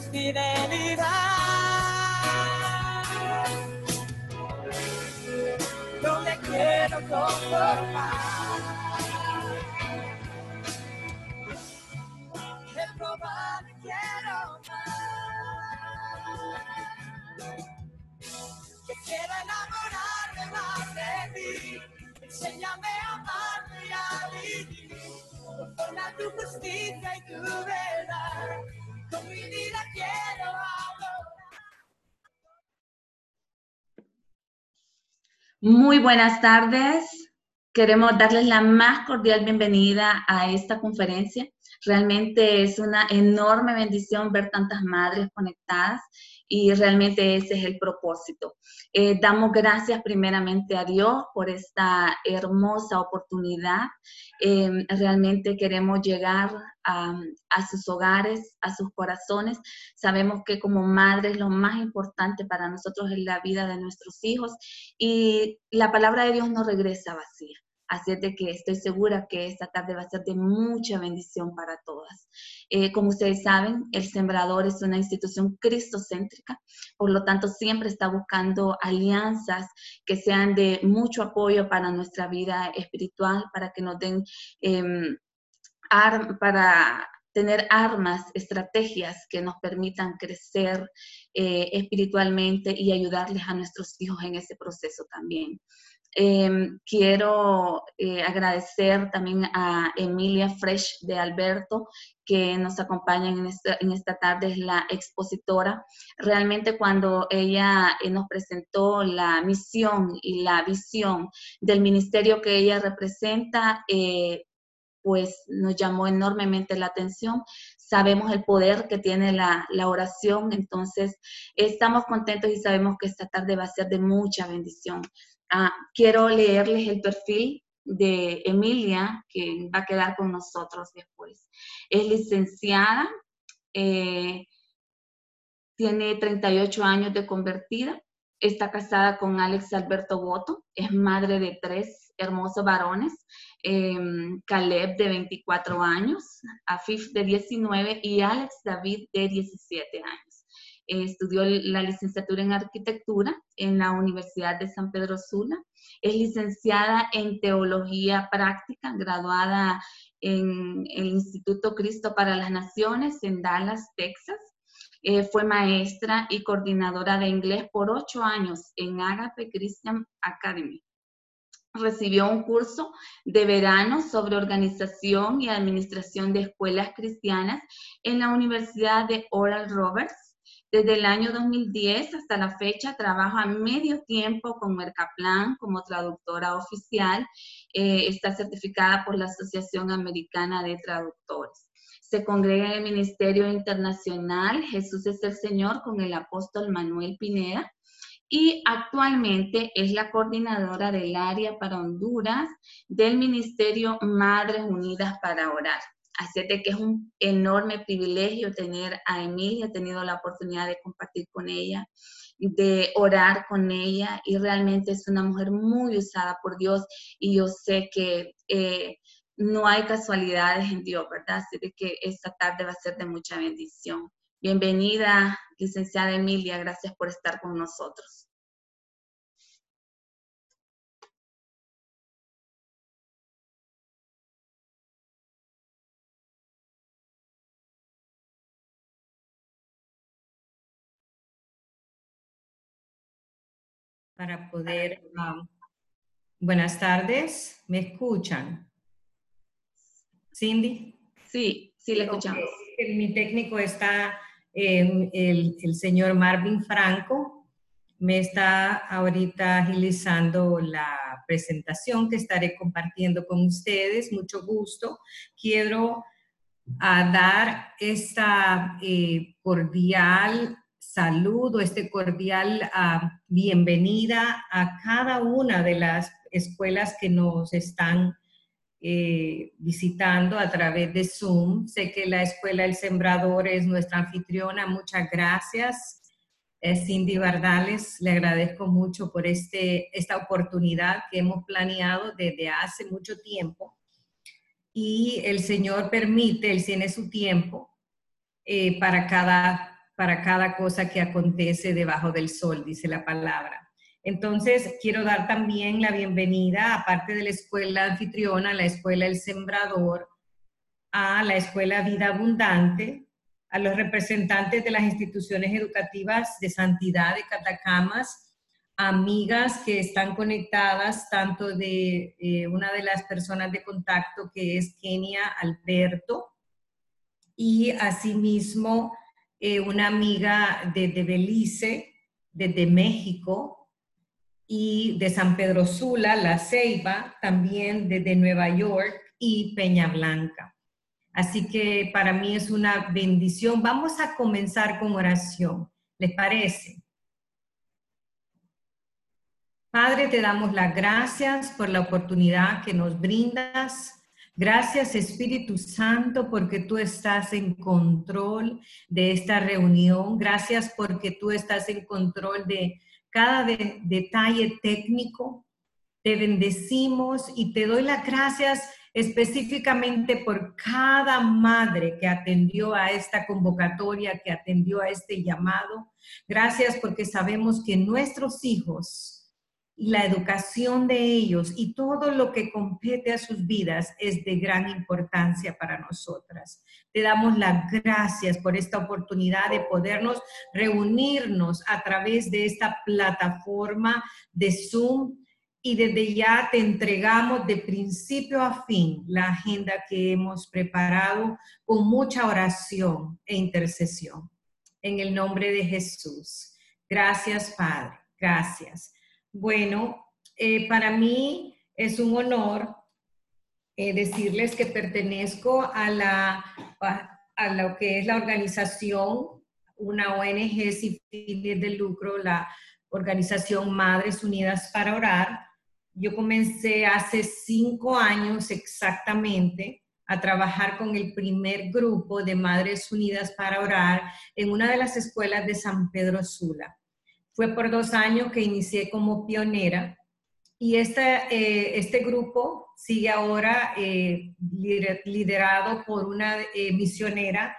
fidelidad. No quiero conformar. De probar quiero más. Que quiero enamorarme más de ti. Enséñame a amarte y a vivir. Conforme a tu justicia y tu verdad. Muy buenas tardes. Queremos darles la más cordial bienvenida a esta conferencia. Realmente es una enorme bendición ver tantas madres conectadas y realmente ese es el propósito. Eh, damos gracias primeramente a Dios por esta hermosa oportunidad. Eh, realmente queremos llegar a, a, sus hogares, a sus corazones. Sabemos que como madres lo más importante para nosotros es la vida de nuestros hijos y la palabra de Dios no regresa vacía. Así es de que estoy segura que esta tarde va a ser de mucha bendición para todas. Eh, como ustedes saben, el Sembrador es una institución cristocéntrica, por lo tanto siempre está buscando alianzas que sean de mucho apoyo para nuestra vida espiritual, para que nos den, eh, para tener armas, estrategias que nos permitan crecer eh, espiritualmente y ayudarles a nuestros hijos en ese proceso también. Eh, quiero eh, agradecer también a Emilia Fresh de Alberto, que nos acompaña en esta, en esta tarde, es la expositora. Realmente cuando ella eh, nos presentó la misión y la visión del ministerio que ella representa, eh, pues nos llamó enormemente la atención. Sabemos el poder que tiene la, la, oración, entonces estamos contentos y sabemos que esta tarde va a ser de mucha bendición. Ah, quiero leerles el perfil de Emilia, que va a quedar con nosotros después. Es licenciada, eh, tiene 38 años de convertida, está casada con Alex Alberto Boto, es madre de tres hermosos varones, eh, Caleb de 24 años, Afif de 19 y Alex David de 17 años estudió la licenciatura en arquitectura en la Universidad de San Pedro Sula. Es licenciada en teología práctica, graduada en el Instituto Cristo para las Naciones en Dallas, Texas. Eh, fue maestra y coordinadora de inglés por ocho años en Agape Christian Academy. Recibió un curso de verano sobre organización y administración de escuelas cristianas en la Universidad de Oral Roberts desde el año 2010 hasta la fecha trabaja medio tiempo con Mercaplan como traductora oficial. Eh, está certificada por la Asociación Americana de Traductores. Se congrega en el Ministerio Internacional Jesús es el Señor con el apóstol Manuel Pineda y actualmente es la coordinadora del área para Honduras del Ministerio Madres Unidas para Orar. Así de que es un enorme privilegio tener a Emilia, he tenido la oportunidad de compartir con ella, de orar con ella y realmente es una mujer muy usada por Dios y yo sé que eh, no hay casualidades en Dios, ¿verdad? Así de que esta tarde va a ser de mucha bendición. Bienvenida, licenciada Emilia, gracias por estar con nosotros. Para poder... Um, buenas tardes, ¿me escuchan? Cindy. Sí, sí, le escuchamos. Okay. Mi técnico está, eh, el, el, señor Marvin Franco, me está ahorita agilizando la presentación que estaré compartiendo con ustedes. Mucho gusto. Quiero a dar esta eh, cordial saludo, este cordial uh, bienvenida a cada una de las escuelas que nos están eh, visitando a través de Zoom. Sé que la Escuela El Sembrador es nuestra anfitriona. Muchas gracias. Eh, Cindy Bardales, le agradezco mucho por este, esta oportunidad que hemos planeado desde hace mucho tiempo. Y el Señor permite, Él tiene su tiempo eh, para cada para cada cosa que acontece debajo del sol, dice la palabra. Entonces, quiero dar también la bienvenida, aparte de la escuela anfitriona, la escuela El Sembrador, a la escuela Vida Abundante, a los representantes de las instituciones educativas de santidad de Catacamas, amigas que están conectadas, tanto de eh, una de las personas de contacto que es Kenia Alberto, y asimismo eh, una amiga de, de Belice, desde México, y de San Pedro Sula, La Ceiba, también desde Nueva York y Peña Blanca. Así que para mí es una bendición. Vamos a comenzar con oración. ¿Les parece? Padre, te damos las gracias por la oportunidad que nos brindas. Gracias Espíritu Santo porque tú estás en control de esta reunión. Gracias porque tú estás en control de cada detalle técnico. Te bendecimos y te doy las gracias específicamente por cada madre que atendió a esta convocatoria, que atendió a este llamado. Gracias porque sabemos que nuestros hijos la educación de ellos y todo lo que compete a sus vidas es de gran importancia para nosotras. Te damos las gracias por esta oportunidad de podernos reunirnos a través de esta plataforma de Zoom y desde ya te entregamos de principio a fin la agenda que hemos preparado con mucha oración e intercesión. En el nombre de Jesús. Gracias, Padre. Gracias. Bueno, eh, para mí es un honor eh, decirles que pertenezco a, la, a lo que es la organización, una ONG sin fines de lucro, la organización Madres Unidas para Orar, yo comencé hace cinco años exactamente a trabajar con el primer grupo de Madres Unidas para Orar en una de las escuelas de San Pedro Sula. Fue por dos años que inicié como pionera y este, eh, este grupo sigue ahora eh, liderado por una eh, misionera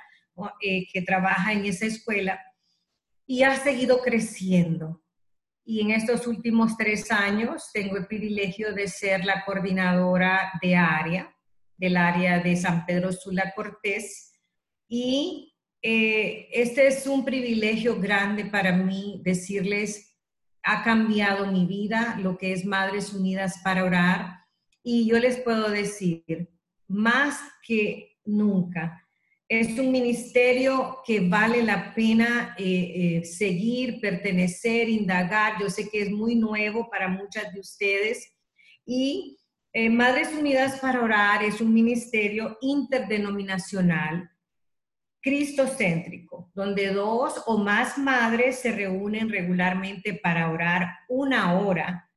que trabaja en esa escuela y ha seguido creciendo y en estos últimos tres años tengo el privilegio de ser la coordinadora de área, del área de San Pedro Sula Cortés. Y eh, este es un privilegio grande para mí decirles, ha cambiado mi vida, lo que es Madres Unidas para Orar. Y yo les puedo decir, más que nunca, es un ministerio que vale la pena eh, eh, seguir, pertenecer, indagar. Yo sé que es muy nuevo para muchas de ustedes. Y Madres Unidas para Orar es un ministerio interdenominacional, cristocéntrico, donde dos o más madres se reúnen regularmente para orar una hora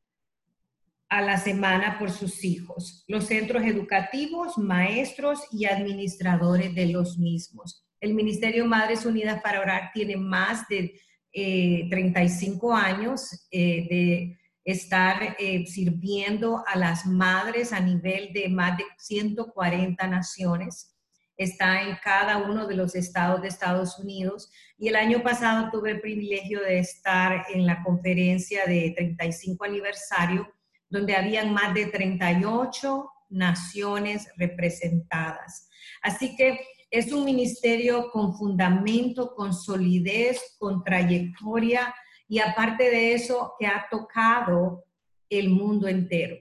a la semana por sus hijos, los centros educativos, maestros y administradores de los mismos. El Ministerio Madres Unidas para Orar tiene más de 35 eh, años eh, de estar eh, sirviendo a las madres a nivel de más de 140 naciones. Está en cada uno de los estados de Estados Unidos. Y el año pasado tuve el privilegio de estar en la conferencia de 35 aniversario donde habían más de 38 naciones representadas. Así que es un ministerio con fundamento, con solidez, con trayectoria y aparte de eso que ha tocado el mundo entero.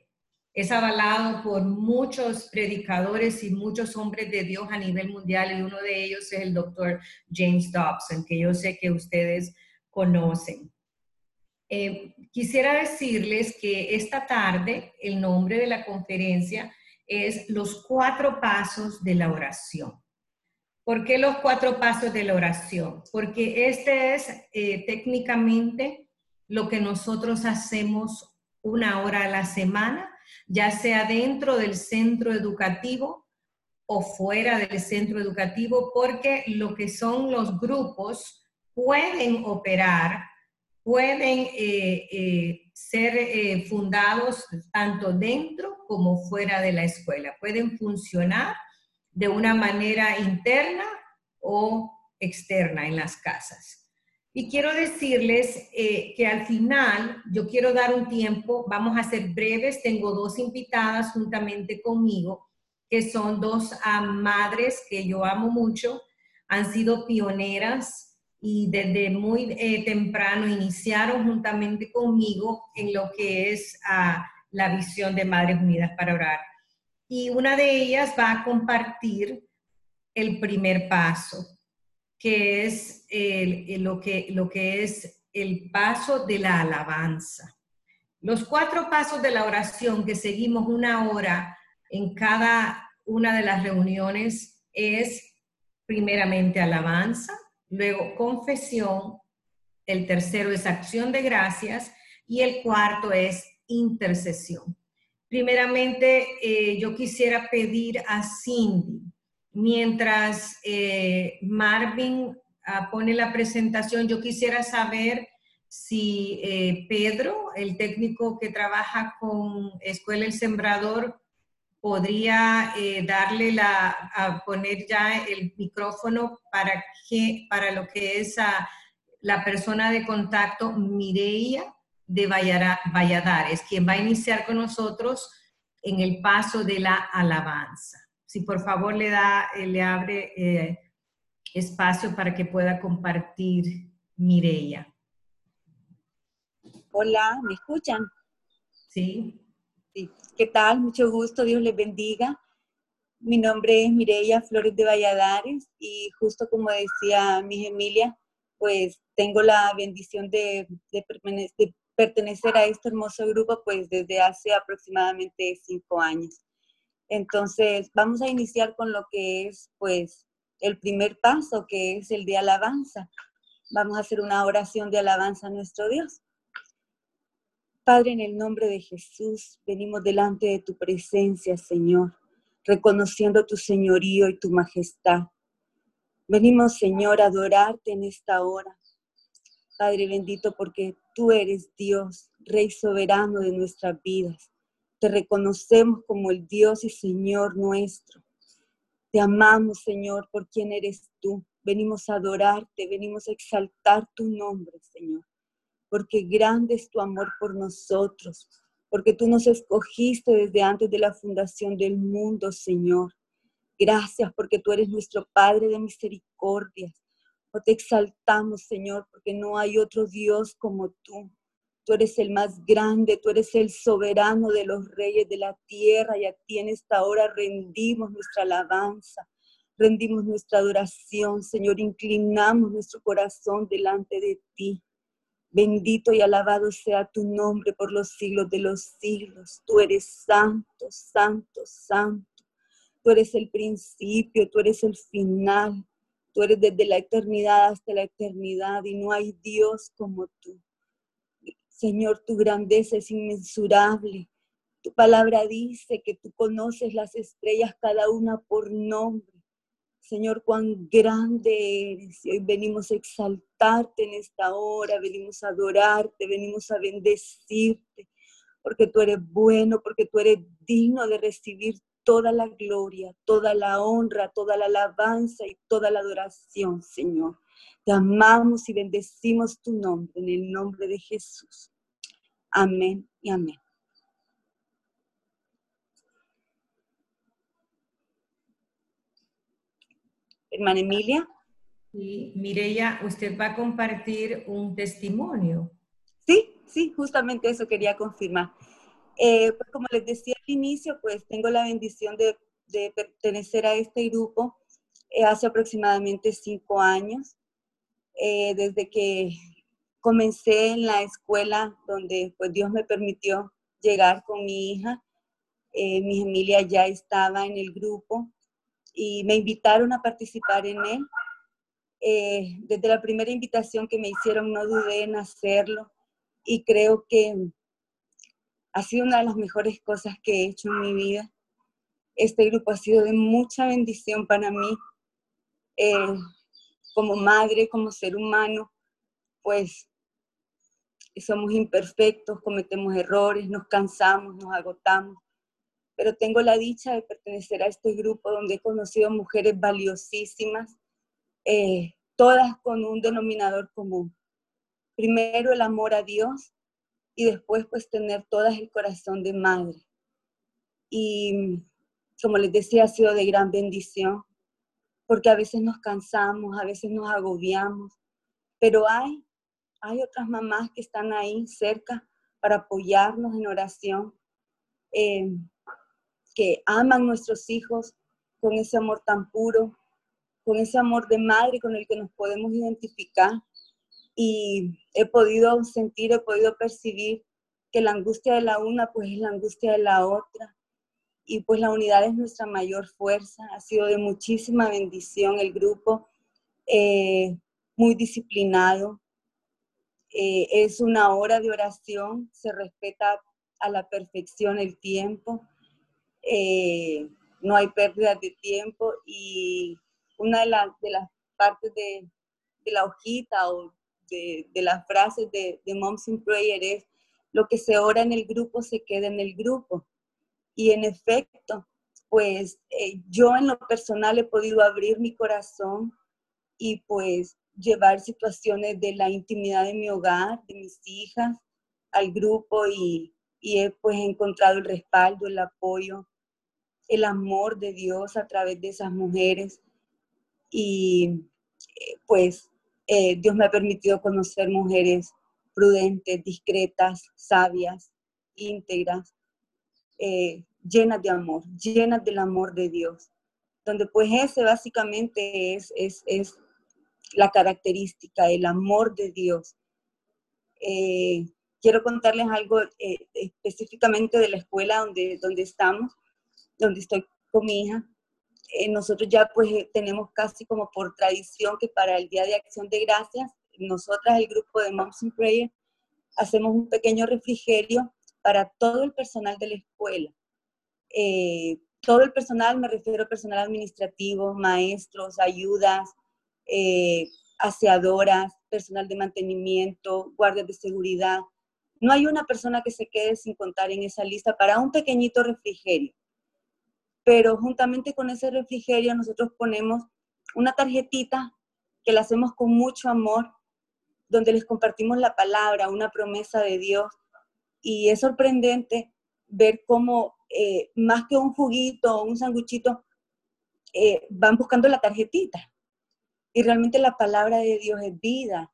Es avalado por muchos predicadores y muchos hombres de Dios a nivel mundial y uno de ellos es el doctor James Dobson, que yo sé que ustedes conocen. Eh, quisiera decirles que esta tarde el nombre de la conferencia es Los cuatro pasos de la oración. ¿Por qué los cuatro pasos de la oración? Porque este es eh, técnicamente lo que nosotros hacemos una hora a la semana, ya sea dentro del centro educativo o fuera del centro educativo, porque lo que son los grupos pueden operar pueden eh, eh, ser eh, fundados tanto dentro como fuera de la escuela. Pueden funcionar de una manera interna o externa en las casas. Y quiero decirles eh, que al final yo quiero dar un tiempo, vamos a ser breves, tengo dos invitadas juntamente conmigo, que son dos madres que yo amo mucho, han sido pioneras y desde muy eh, temprano iniciaron juntamente conmigo en lo que es ah, la visión de Madres Unidas para Orar. Y una de ellas va a compartir el primer paso que es lo, que, lo que es el paso de la alabanza. Los cuatro pasos de la oración que seguimos una hora en cada una de las reuniones es primeramente alabanza, luego confesión, el tercero es acción de gracias y el cuarto es intercesión. Primeramente, eh, yo quisiera pedir a Cindy Mientras eh, Marvin ah, pone la presentación, yo quisiera saber si eh, Pedro, el técnico que trabaja con Escuela El Sembrador, podría eh, darle la, a poner ya el micrófono para, que, para lo que es la persona de contacto Mireia de Valladares, quien va a iniciar con nosotros en el paso de la alabanza si por favor le da, eh, le abre eh, espacio para que pueda compartir Mireya. Hola, ¿me escuchan? Sí. sí. ¿Qué tal? Mucho gusto, Dios les bendiga. Mi nombre es Mireya Flores de Valladares y justo como decía mi Emilia, pues tengo la bendición de, de, pertenecer a este hermoso grupo pues desde hace aproximadamente cinco años. Entonces, vamos a iniciar con lo que es, pues, el primer paso, que es el de alabanza. Vamos a hacer una oración de alabanza a nuestro Dios. Padre, en el nombre de Jesús, venimos delante de tu presencia, Señor, reconociendo tu señorío y tu majestad. Venimos, Señor, a adorarte en esta hora. Padre bendito, porque tú eres Dios, Rey soberano de nuestras vidas. Te reconocemos como el Dios y Señor nuestro. Te amamos, Señor, por quien eres tú. Venimos a adorarte, venimos a exaltar tu nombre, Señor. Porque grande es tu amor por nosotros. Porque tú nos escogiste desde antes de la fundación del mundo, Señor. Gracias porque tú eres nuestro Padre de misericordia. O te exaltamos, Señor, porque no hay otro Dios como tú. Tú eres el más grande, tú eres el soberano de los reyes de la tierra y a ti en esta hora rendimos nuestra alabanza, rendimos nuestra adoración, Señor, inclinamos nuestro corazón delante de ti. Bendito y alabado sea tu nombre por los siglos de los siglos. Tú eres santo, santo, santo. Tú eres el principio, tú eres el final. Tú eres desde la eternidad hasta la eternidad y no hay Dios como tú. Señor, tu grandeza es inmensurable. Tu palabra dice que tú conoces las estrellas cada una por nombre. Señor, cuán grande eres. Y hoy venimos a exaltarte en esta hora, venimos a adorarte, venimos a bendecirte, porque tú eres bueno, porque tú eres digno de recibir toda la gloria, toda la honra, toda la alabanza y toda la adoración, Señor. Te amamos y bendecimos tu nombre en el nombre de Jesús. Amén y amén. Hermana Emilia. Sí, Mireya, usted va a compartir un testimonio. Sí, sí, justamente eso quería confirmar. Eh, pues como les decía al inicio, pues tengo la bendición de, pertenecer a este grupo eh, hace aproximadamente cinco años. Eh, desde que comencé en la escuela donde pues Dios me permitió llegar con mi hija. Eh, mi familia ya estaba en el grupo y me invitaron a participar en él. Eh, desde la primera invitación que me hicieron no dudé en hacerlo y creo que ha sido una de las mejores cosas que he hecho en mi vida. Este grupo ha sido de mucha bendición para mí, eh, como madre, como ser humano, pues somos imperfectos, cometemos errores, nos cansamos, nos agotamos, pero tengo la dicha de pertenecer a este grupo donde he conocido mujeres valiosísimas, eh, todas con un denominador común, primero el amor a Dios y después pues tener todas el corazón de madre. Y como les decía, ha sido de gran bendición, porque a veces nos cansamos, a veces nos agobiamos, pero hay, hay otras mamás que están ahí cerca para apoyarnos en oración, eh, que aman nuestros hijos con ese amor tan puro, con ese amor de madre con el que nos podemos identificar. Y he podido sentir, he podido percibir que la angustia de la una pues es la angustia de la otra. Y pues la unidad es nuestra mayor fuerza. Ha sido de muchísima bendición el grupo, eh, muy disciplinado. Eh, es una hora de oración, se respeta a la perfección el tiempo. Eh, no hay pérdida de tiempo y una de, de las partes de, la hojita o de, las frases de, Moms in Prayer es lo que se ora en el grupo se queda en el grupo. Y en efecto, pues eh, yo en lo personal he podido abrir mi corazón y pues llevar situaciones de la intimidad de mi hogar, de mis hijas, al grupo y, y he pues encontrado el respaldo, el apoyo, el amor de Dios a través de esas mujeres. Y eh, pues eh, Dios me ha permitido conocer mujeres prudentes, discretas, sabias, íntegras, eh, llenas de amor, llenas del amor de Dios, donde pues ese básicamente es, es, es la característica, el amor de Dios. quiero contarles algo específicamente de la escuela donde, donde estamos, donde estoy con mi hija. Eh, nosotros ya pues eh, tenemos casi como por tradición que para el Día de Acción de Gracias, nosotras, el grupo de Moms in Prayer, hacemos un pequeño refrigerio para todo el personal de la escuela. Eh, todo el personal, me refiero al personal administrativo, maestros, ayudas, aseadoras, personal de mantenimiento, guardias de seguridad. No hay una persona que se quede sin contar en esa lista para un pequeñito refrigerio pero juntamente con ese refrigerio nosotros ponemos una tarjetita que la hacemos con mucho amor, donde les compartimos la palabra, una promesa de Dios. Y es sorprendente ver cómo eh, más que un juguito o un sanguchito, eh, van buscando la tarjetita. Y realmente la palabra de Dios es vida.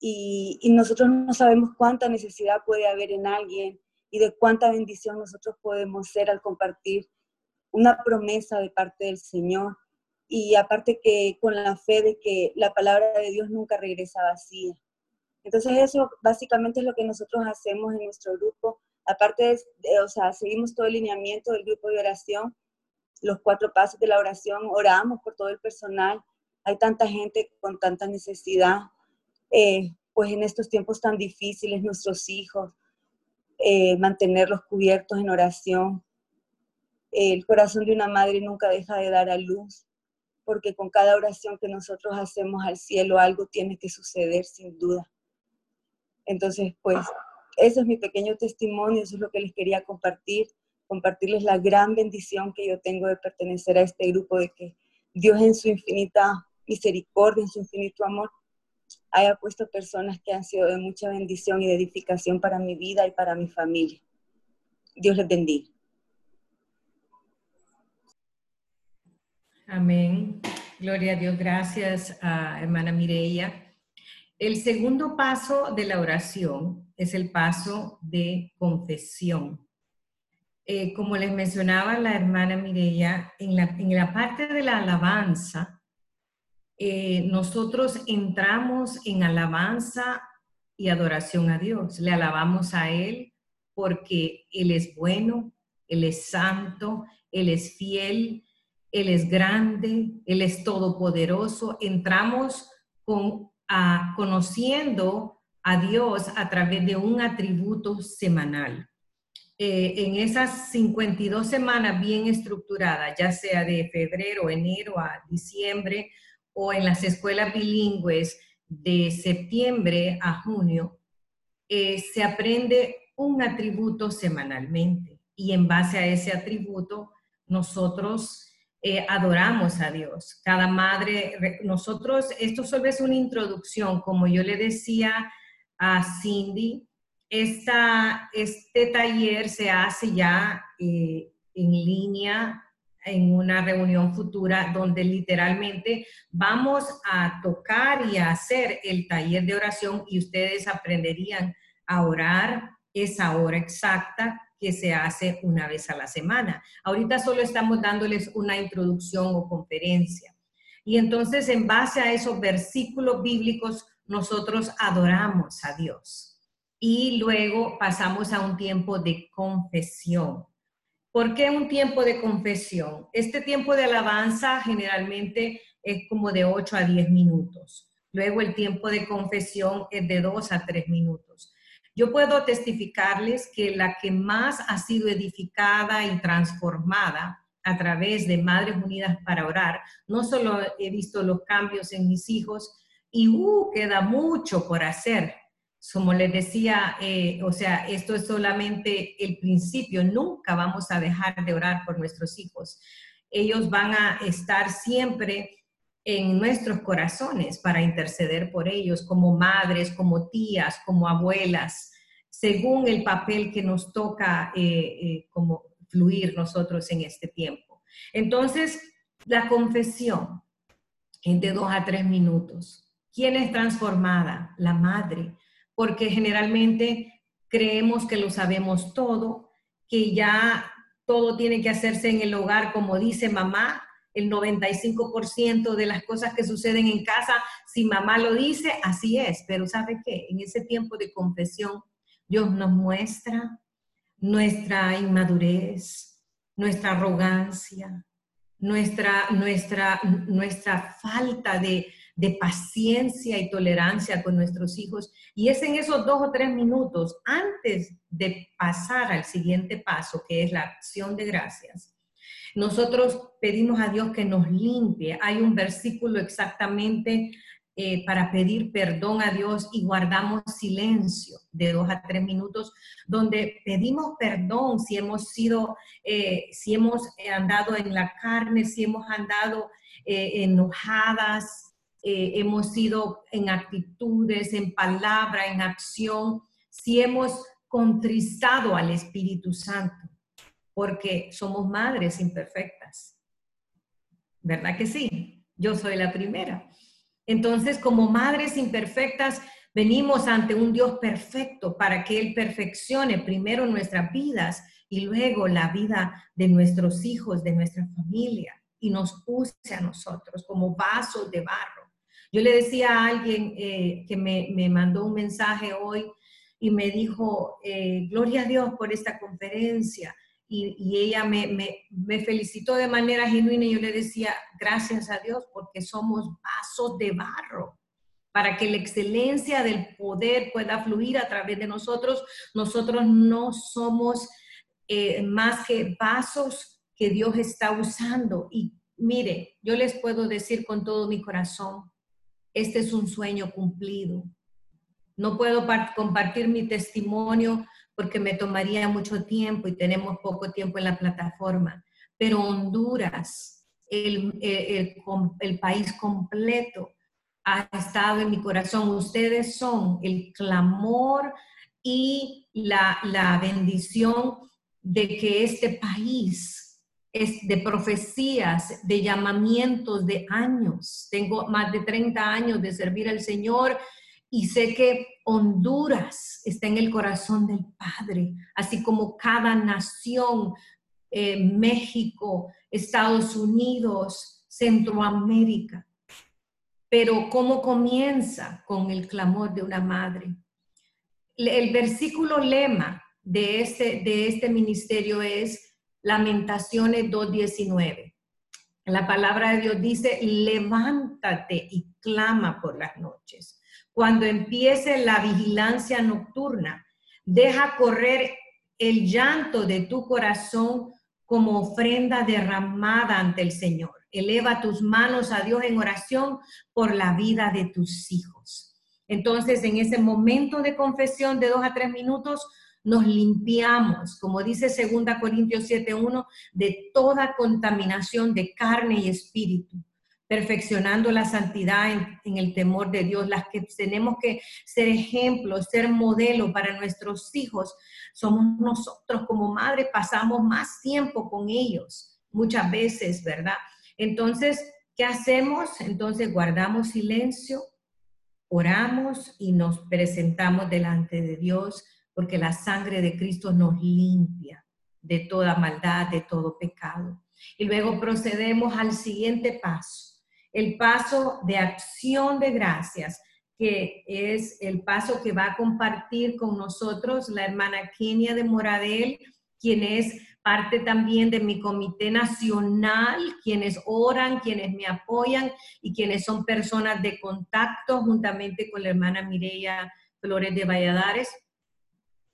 Y, nosotros no sabemos cuánta necesidad puede haber en alguien y de cuánta bendición nosotros podemos ser al compartir una promesa de parte del Señor y aparte que con la fe de que la palabra de Dios nunca regresa vacía. Entonces eso básicamente es lo que nosotros hacemos en nuestro grupo. Aparte de, o sea, seguimos todo el lineamiento del grupo de oración, los cuatro pasos de la oración, oramos por todo el personal. Hay tanta gente con tanta necesidad, eh, pues en estos tiempos tan difíciles, nuestros hijos, eh, mantenerlos cubiertos en oración, el corazón de una madre nunca deja de dar a luz, porque con cada oración que nosotros hacemos al cielo algo tiene que suceder sin duda. Entonces, pues, ese es mi pequeño testimonio, eso es lo que les quería compartir, compartirles la gran bendición que yo tengo de pertenecer a este grupo, de que Dios en su infinita misericordia, en su infinito amor, haya puesto personas que han sido de mucha bendición y de edificación para mi vida y para mi familia. Dios les bendiga. Amén. Gloria a Dios. Gracias a hermana Mireia. El segundo paso de la oración es el paso de confesión. Eh, como les mencionaba la hermana Mireia, en la, en la parte de la alabanza, eh, nosotros entramos en alabanza y adoración a Dios. Le alabamos a Él porque Él es bueno, Él es santo, Él es fiel, él es grande, Él es todopoderoso. Entramos con, conociendo a Dios a través de un atributo semanal. Eh, en esas 52 semanas bien estructuradas, ya sea de febrero, enero a diciembre, o en las escuelas bilingües de septiembre a junio, eh, se aprende un atributo semanalmente y en base a ese atributo nosotros eh, adoramos a Dios. Cada madre, nosotros, esto solo es una introducción, como yo le decía a Cindy. Esta, este taller se hace ya eh, en línea en una reunión futura donde literalmente vamos a tocar y a hacer el taller de oración y ustedes aprenderían a orar esa hora exacta que se hace una vez a la semana. Ahorita solo estamos dándoles una introducción o conferencia. Y entonces en base a esos versículos bíblicos nosotros adoramos a Dios. Y luego pasamos a un tiempo de confesión. ¿Por qué un tiempo de confesión? Este tiempo de alabanza generalmente es como de 8 a 10 minutos. Luego el tiempo de confesión es de 2 a 3 minutos. Yo puedo testificarles que la que más ha sido edificada y transformada a través de Madres Unidas para Orar, no solo he visto los cambios en mis hijos, y uh, queda mucho por hacer. Como les decía, eh, o sea, esto es solamente el principio, nunca vamos a dejar de orar por nuestros hijos. Ellos van a estar siempre en nuestros corazones para interceder por ellos como madres, como tías, como abuelas, según el papel que nos toca eh, eh, como fluir nosotros en este tiempo. Entonces, la confesión es de dos a tres minutos. ¿Quién es transformada? La madre, porque generalmente creemos que lo sabemos todo, que ya todo tiene que hacerse en el hogar, como dice mamá, el 95% de las cosas que suceden en casa, si mamá lo dice, así es. Pero ¿sabe qué? En ese tiempo de confesión, Dios nos muestra nuestra inmadurez, nuestra arrogancia, nuestra, nuestra, nuestra falta de, de paciencia y tolerancia con nuestros hijos. Y es en esos dos o tres minutos, antes de pasar al siguiente paso, que es la acción de gracias, nosotros pedimos a Dios que nos limpie. Hay un versículo exactamente eh, para pedir perdón a Dios y guardamos silencio de dos a tres minutos, donde pedimos perdón si hemos sido, eh, si hemos andado en la carne, si hemos andado eh, enojadas, hemos sido en actitudes, en palabra, en acción, si hemos contristado al Espíritu Santo porque somos madres imperfectas. ¿Verdad que sí? Yo soy la primera. Entonces, como madres imperfectas, venimos ante un Dios perfecto para que Él perfeccione primero nuestras vidas y luego la vida de nuestros hijos, de nuestra familia, y nos use a nosotros como vasos de barro. Yo le decía a alguien eh, que me, mandó un mensaje hoy y me dijo, eh, gloria a Dios por esta conferencia y, ella me, me, felicitó de manera genuina y yo le decía, gracias a Dios porque somos vasos de barro para que la excelencia del poder pueda fluir a través de nosotros. Nosotros no somos eh, más que vasos que Dios está usando. Y mire, yo les puedo decir con todo mi corazón, este es un sueño cumplido. No puedo compartir mi testimonio porque me tomaría mucho tiempo y tenemos poco tiempo en la plataforma. Pero Honduras, el, el, país completo, ha estado en mi corazón. Ustedes son el clamor y la, la bendición de que este país es de profecías, de llamamientos, de años. Tengo más de 30 años de servir al Señor y sé que Honduras está en el corazón del Padre, así como cada nación, eh, México, Estados Unidos, Centroamérica. Pero ¿cómo comienza? Con el clamor de una madre. El versículo lema de este, de este ministerio es Lamentaciones 2.19. La palabra de Dios dice, levántate y clama por las noches cuando empiece la vigilancia nocturna. Deja correr el llanto de tu corazón como ofrenda derramada ante el Señor. Eleva tus manos a Dios en oración por la vida de tus hijos. Entonces, en ese momento de confesión de dos a tres minutos, nos limpiamos, como dice 2 Corintios 7.1, de toda contaminación de carne y espíritu perfeccionando la santidad en, el temor de Dios, las que tenemos que ser ejemplos, ser modelo para nuestros hijos, somos nosotros como madres, pasamos más tiempo con ellos, muchas veces, ¿verdad? Entonces, ¿qué hacemos? Entonces guardamos silencio, oramos y nos presentamos delante de Dios, porque la sangre de Cristo nos limpia de toda maldad, de todo pecado. Y luego procedemos al siguiente paso el paso de acción de gracias, que es el paso que va a compartir con nosotros la hermana Kenia de Moradel, quien es parte también de mi comité nacional, quienes oran, quienes me apoyan y quienes son personas de contacto juntamente con la hermana Mireya Flores de Valladares.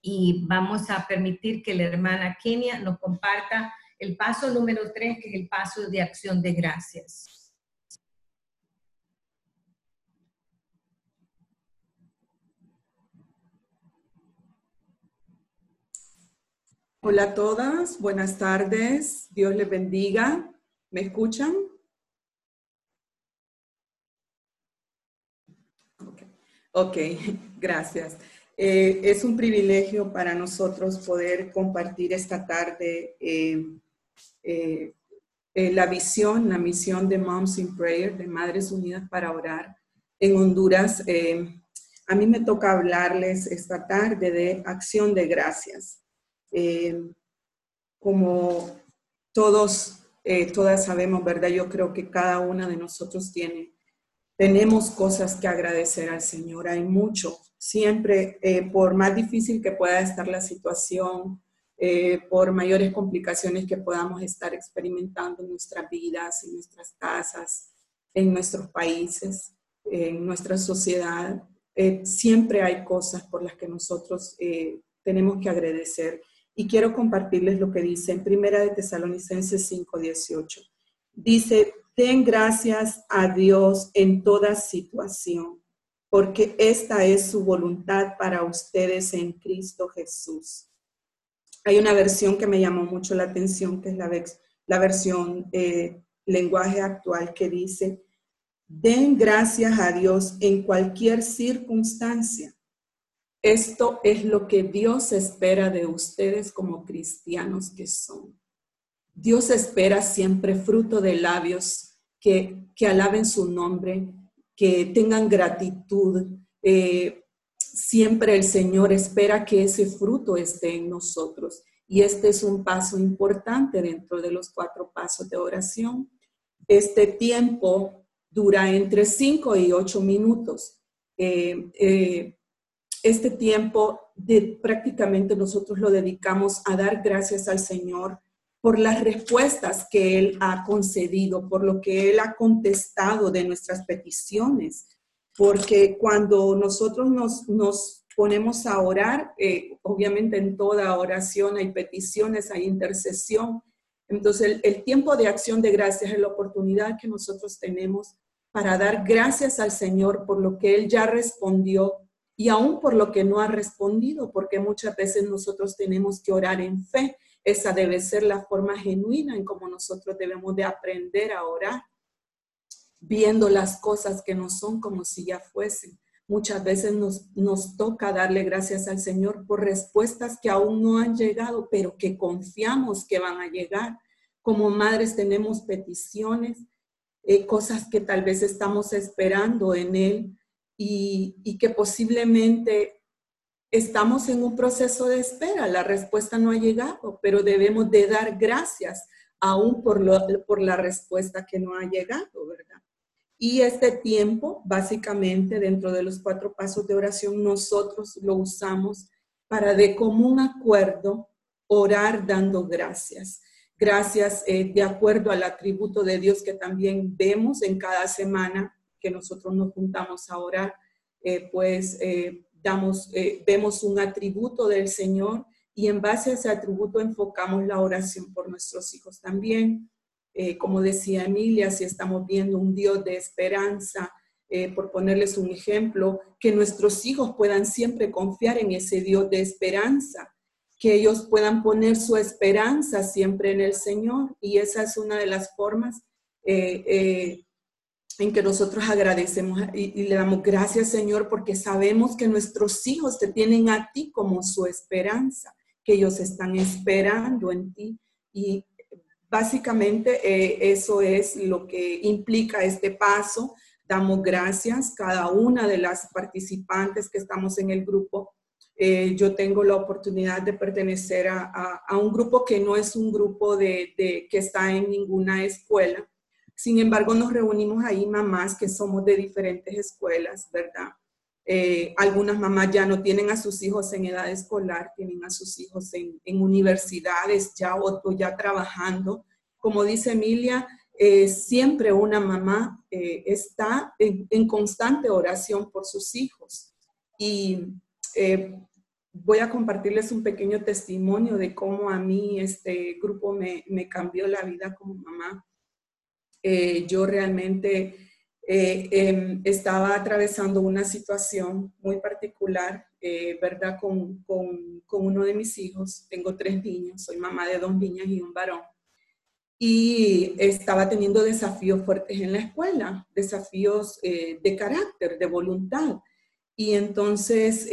Y vamos a permitir que la hermana Kenia nos comparta el paso número tres, que es el paso de acción de gracias. Hola a todas, buenas tardes, Dios les bendiga. ¿Me escuchan? Ok, gracias. Eh, es un privilegio para nosotros poder compartir esta tarde eh, eh, la visión, la misión de Moms in Prayer, de Madres Unidas para Orar en Honduras. a mí me toca hablarles esta tarde de acción de gracias. Eh, como todos, eh, todas sabemos, ¿verdad? Yo creo que cada una de nosotros tiene, tenemos cosas que agradecer al Señor. Hay mucho. Siempre, eh, por más difícil que pueda estar la situación, por mayores complicaciones que podamos estar experimentando en nuestras vidas, en nuestras casas, en nuestros países, en nuestra sociedad, siempre hay cosas por las que nosotros tenemos que agradecer y quiero compartirles lo que dice en Primera de Tesalonicenses 5:18. Dice, den gracias a Dios en toda situación, porque esta es su voluntad para ustedes en Cristo Jesús. Hay una versión que me llamó mucho la atención, que es la, versión eh, lenguaje actual, que dice, den gracias a Dios en cualquier circunstancia esto es lo que Dios espera de ustedes como cristianos que son. Dios espera siempre fruto de labios que, alaben su nombre, que tengan gratitud. Eh, siempre el Señor espera que ese fruto esté en nosotros. Y este es un paso importante dentro de los cuatro pasos de oración. Este tiempo dura entre cinco y ocho minutos. Eh, eh, este tiempo prácticamente nosotros lo dedicamos a dar gracias al Señor por las respuestas que Él ha concedido, por lo que Él ha contestado de nuestras peticiones. Porque cuando nosotros nos, ponemos a orar, eh, obviamente en toda oración hay peticiones, hay intercesión. Entonces el, el tiempo de acción de gracias es la oportunidad que nosotros tenemos para dar gracias al Señor por lo que Él ya respondió y aún por lo que no ha respondido, porque muchas veces nosotros tenemos que orar en fe. Esa debe ser la forma genuina en cómo nosotros debemos de aprender a orar, viendo las cosas que no son como si ya fuesen. Muchas veces nos, nos toca darle gracias al Señor por respuestas que aún no han llegado, pero que confiamos que van a llegar. Como madres tenemos peticiones, eh, cosas que tal vez estamos esperando en Él, y, que posiblemente estamos en un proceso de espera, la respuesta no ha llegado, pero debemos de dar gracias aún por, por la respuesta que no ha llegado, ¿verdad? Y este tiempo, básicamente, dentro de los cuatro pasos de oración, nosotros lo usamos para de común acuerdo orar dando gracias. Gracias eh, de acuerdo al atributo de Dios que también vemos en cada semana que nosotros nos juntamos a orar, eh, pues eh, damos, eh, vemos un atributo del Señor y en base a ese atributo enfocamos la oración por nuestros hijos también. como decía Emilia, si estamos viendo un Dios de esperanza, por ponerles un ejemplo, que nuestros hijos puedan siempre confiar en ese Dios de esperanza, que ellos puedan poner su esperanza siempre en el Señor. Y esa es una de las formas en que nosotros agradecemos y, le damos gracias, Señor, porque sabemos que nuestros hijos te tienen a ti como su esperanza, que ellos están esperando en ti. Y básicamente eh, eso es lo que implica este paso. Damos gracias cada una de las participantes que estamos en el grupo. Eh, yo tengo la oportunidad de pertenecer a, un grupo que no es un grupo de, que está en ninguna escuela, sin embargo, nos reunimos ahí mamás que somos de diferentes escuelas, ¿verdad? Eh, algunas mamás ya no tienen a sus hijos en edad escolar, tienen a sus hijos en, universidades ya o, ya trabajando. Como dice Emilia, eh, siempre una mamá eh, está en, constante oración por sus hijos. Y voy a compartirles un pequeño testimonio de cómo a mí este grupo me, me cambió la vida como mamá. Eh, yo realmente eh, em, estaba atravesando una situación muy particular, eh, ¿verdad? Con, con, con, uno de mis hijos. Tengo tres niños, soy mamá de dos niñas y un varón. Y estaba teniendo desafíos fuertes en la escuela, desafíos de carácter, de voluntad. Y entonces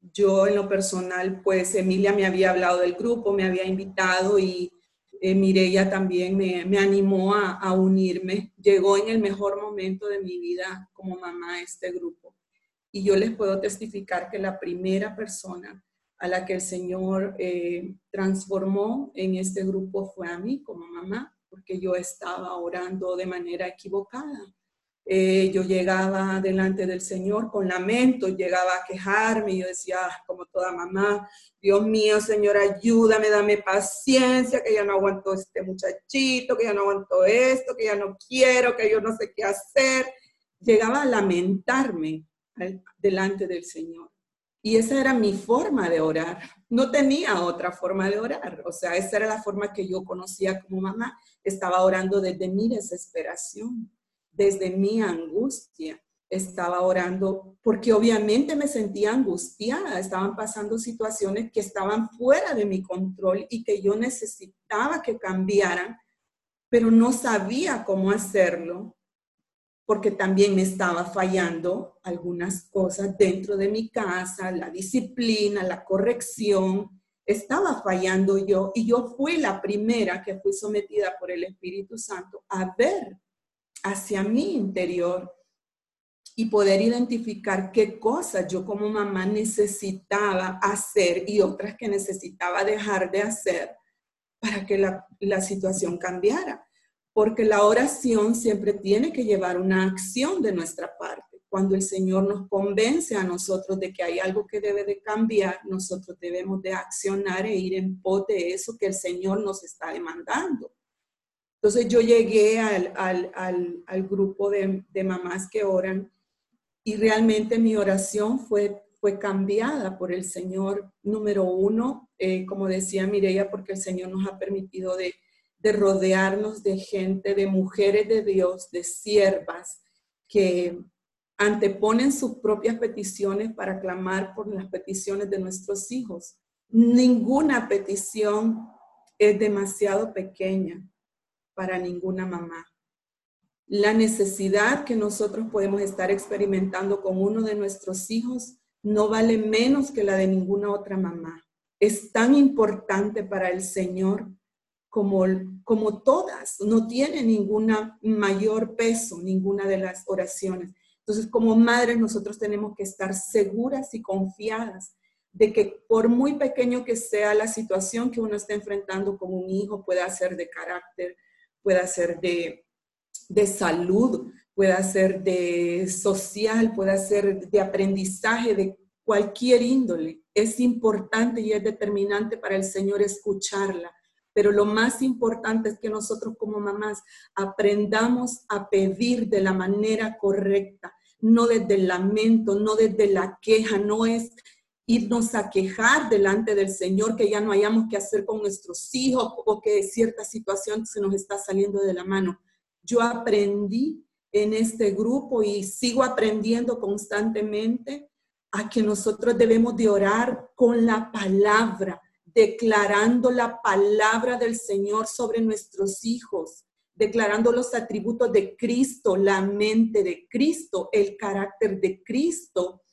yo en lo personal, pues Emilia me había hablado del grupo, me había invitado y eh, Mireya también me, animó a, unirme. Llegó en el mejor momento de mi vida como mamá a este grupo. Y yo les puedo testificar que la primera persona a la que el Señor eh, transformó en este grupo fue a mí como mamá, porque yo estaba orando de manera equivocada. Eh, yo llegaba delante del Señor con lamento, llegaba a quejarme, yo decía, ah, como toda mamá, Dios mío, Señor, ayúdame, dame paciencia, que ya no aguanto este muchachito, que ya no aguanto esto, que ya no quiero, que yo no sé qué hacer. Llegaba a lamentarme delante del Señor. Y esa era mi forma de orar. No tenía otra forma de orar. O sea, esa era la forma que yo conocía como mamá. Estaba orando desde mi desesperación desde mi angustia. Estaba orando porque obviamente me sentía angustiada, estaban pasando situaciones que estaban fuera de mi control y que yo necesitaba que cambiaran, pero no sabía cómo hacerlo porque también me estaba fallando algunas cosas dentro de mi casa, la disciplina, la corrección, estaba fallando yo y yo fui la primera que fui sometida por el Espíritu Santo a ver hacia mi interior y poder identificar qué cosas yo como mamá necesitaba hacer y otras que necesitaba dejar de hacer para que la, situación cambiara. Porque la oración siempre tiene que llevar una acción de nuestra parte. Cuando el Señor nos convence a nosotros de que hay algo que debe de cambiar, nosotros debemos de accionar e ir en pos de eso que el Señor nos está demandando. Entonces yo llegué al, grupo de, mamás que oran y realmente mi oración fue, fue cambiada por el Señor, número uno, eh, como decía Mireya, porque el Señor nos ha permitido de, de rodearnos de gente, de mujeres de Dios, de siervas, que anteponen sus propias peticiones para clamar por las peticiones de nuestros hijos. Ninguna petición es demasiado pequeña para ninguna mamá. La necesidad que nosotros podemos estar experimentando con uno de nuestros hijos no vale menos que la de ninguna otra mamá. Es tan importante para el Señor como, como todas. No tiene ninguna mayor peso, ninguna de las oraciones. Entonces, como madres, nosotros tenemos que estar seguras y confiadas de que por muy pequeño que sea la situación que uno está enfrentando con un hijo, pueda ser de carácter, pueda ser de, de salud, pueda ser de social, pueda ser de aprendizaje, de cualquier índole. Es importante y es determinante para el Señor escucharla. Pero lo más importante es que nosotros como mamás aprendamos a pedir de la manera correcta, no desde el lamento, no desde la queja, no es irnos a quejar delante del Señor, que ya no hayamos que hacer con nuestros hijos o que cierta situación se nos está saliendo de la mano. Yo aprendí en este grupo y sigo aprendiendo constantemente a que nosotros debemos de orar con la palabra, declarando la palabra del Señor sobre nuestros hijos. declarando los atributos de Cristo, la mente de Cristo, el carácter de Cristo,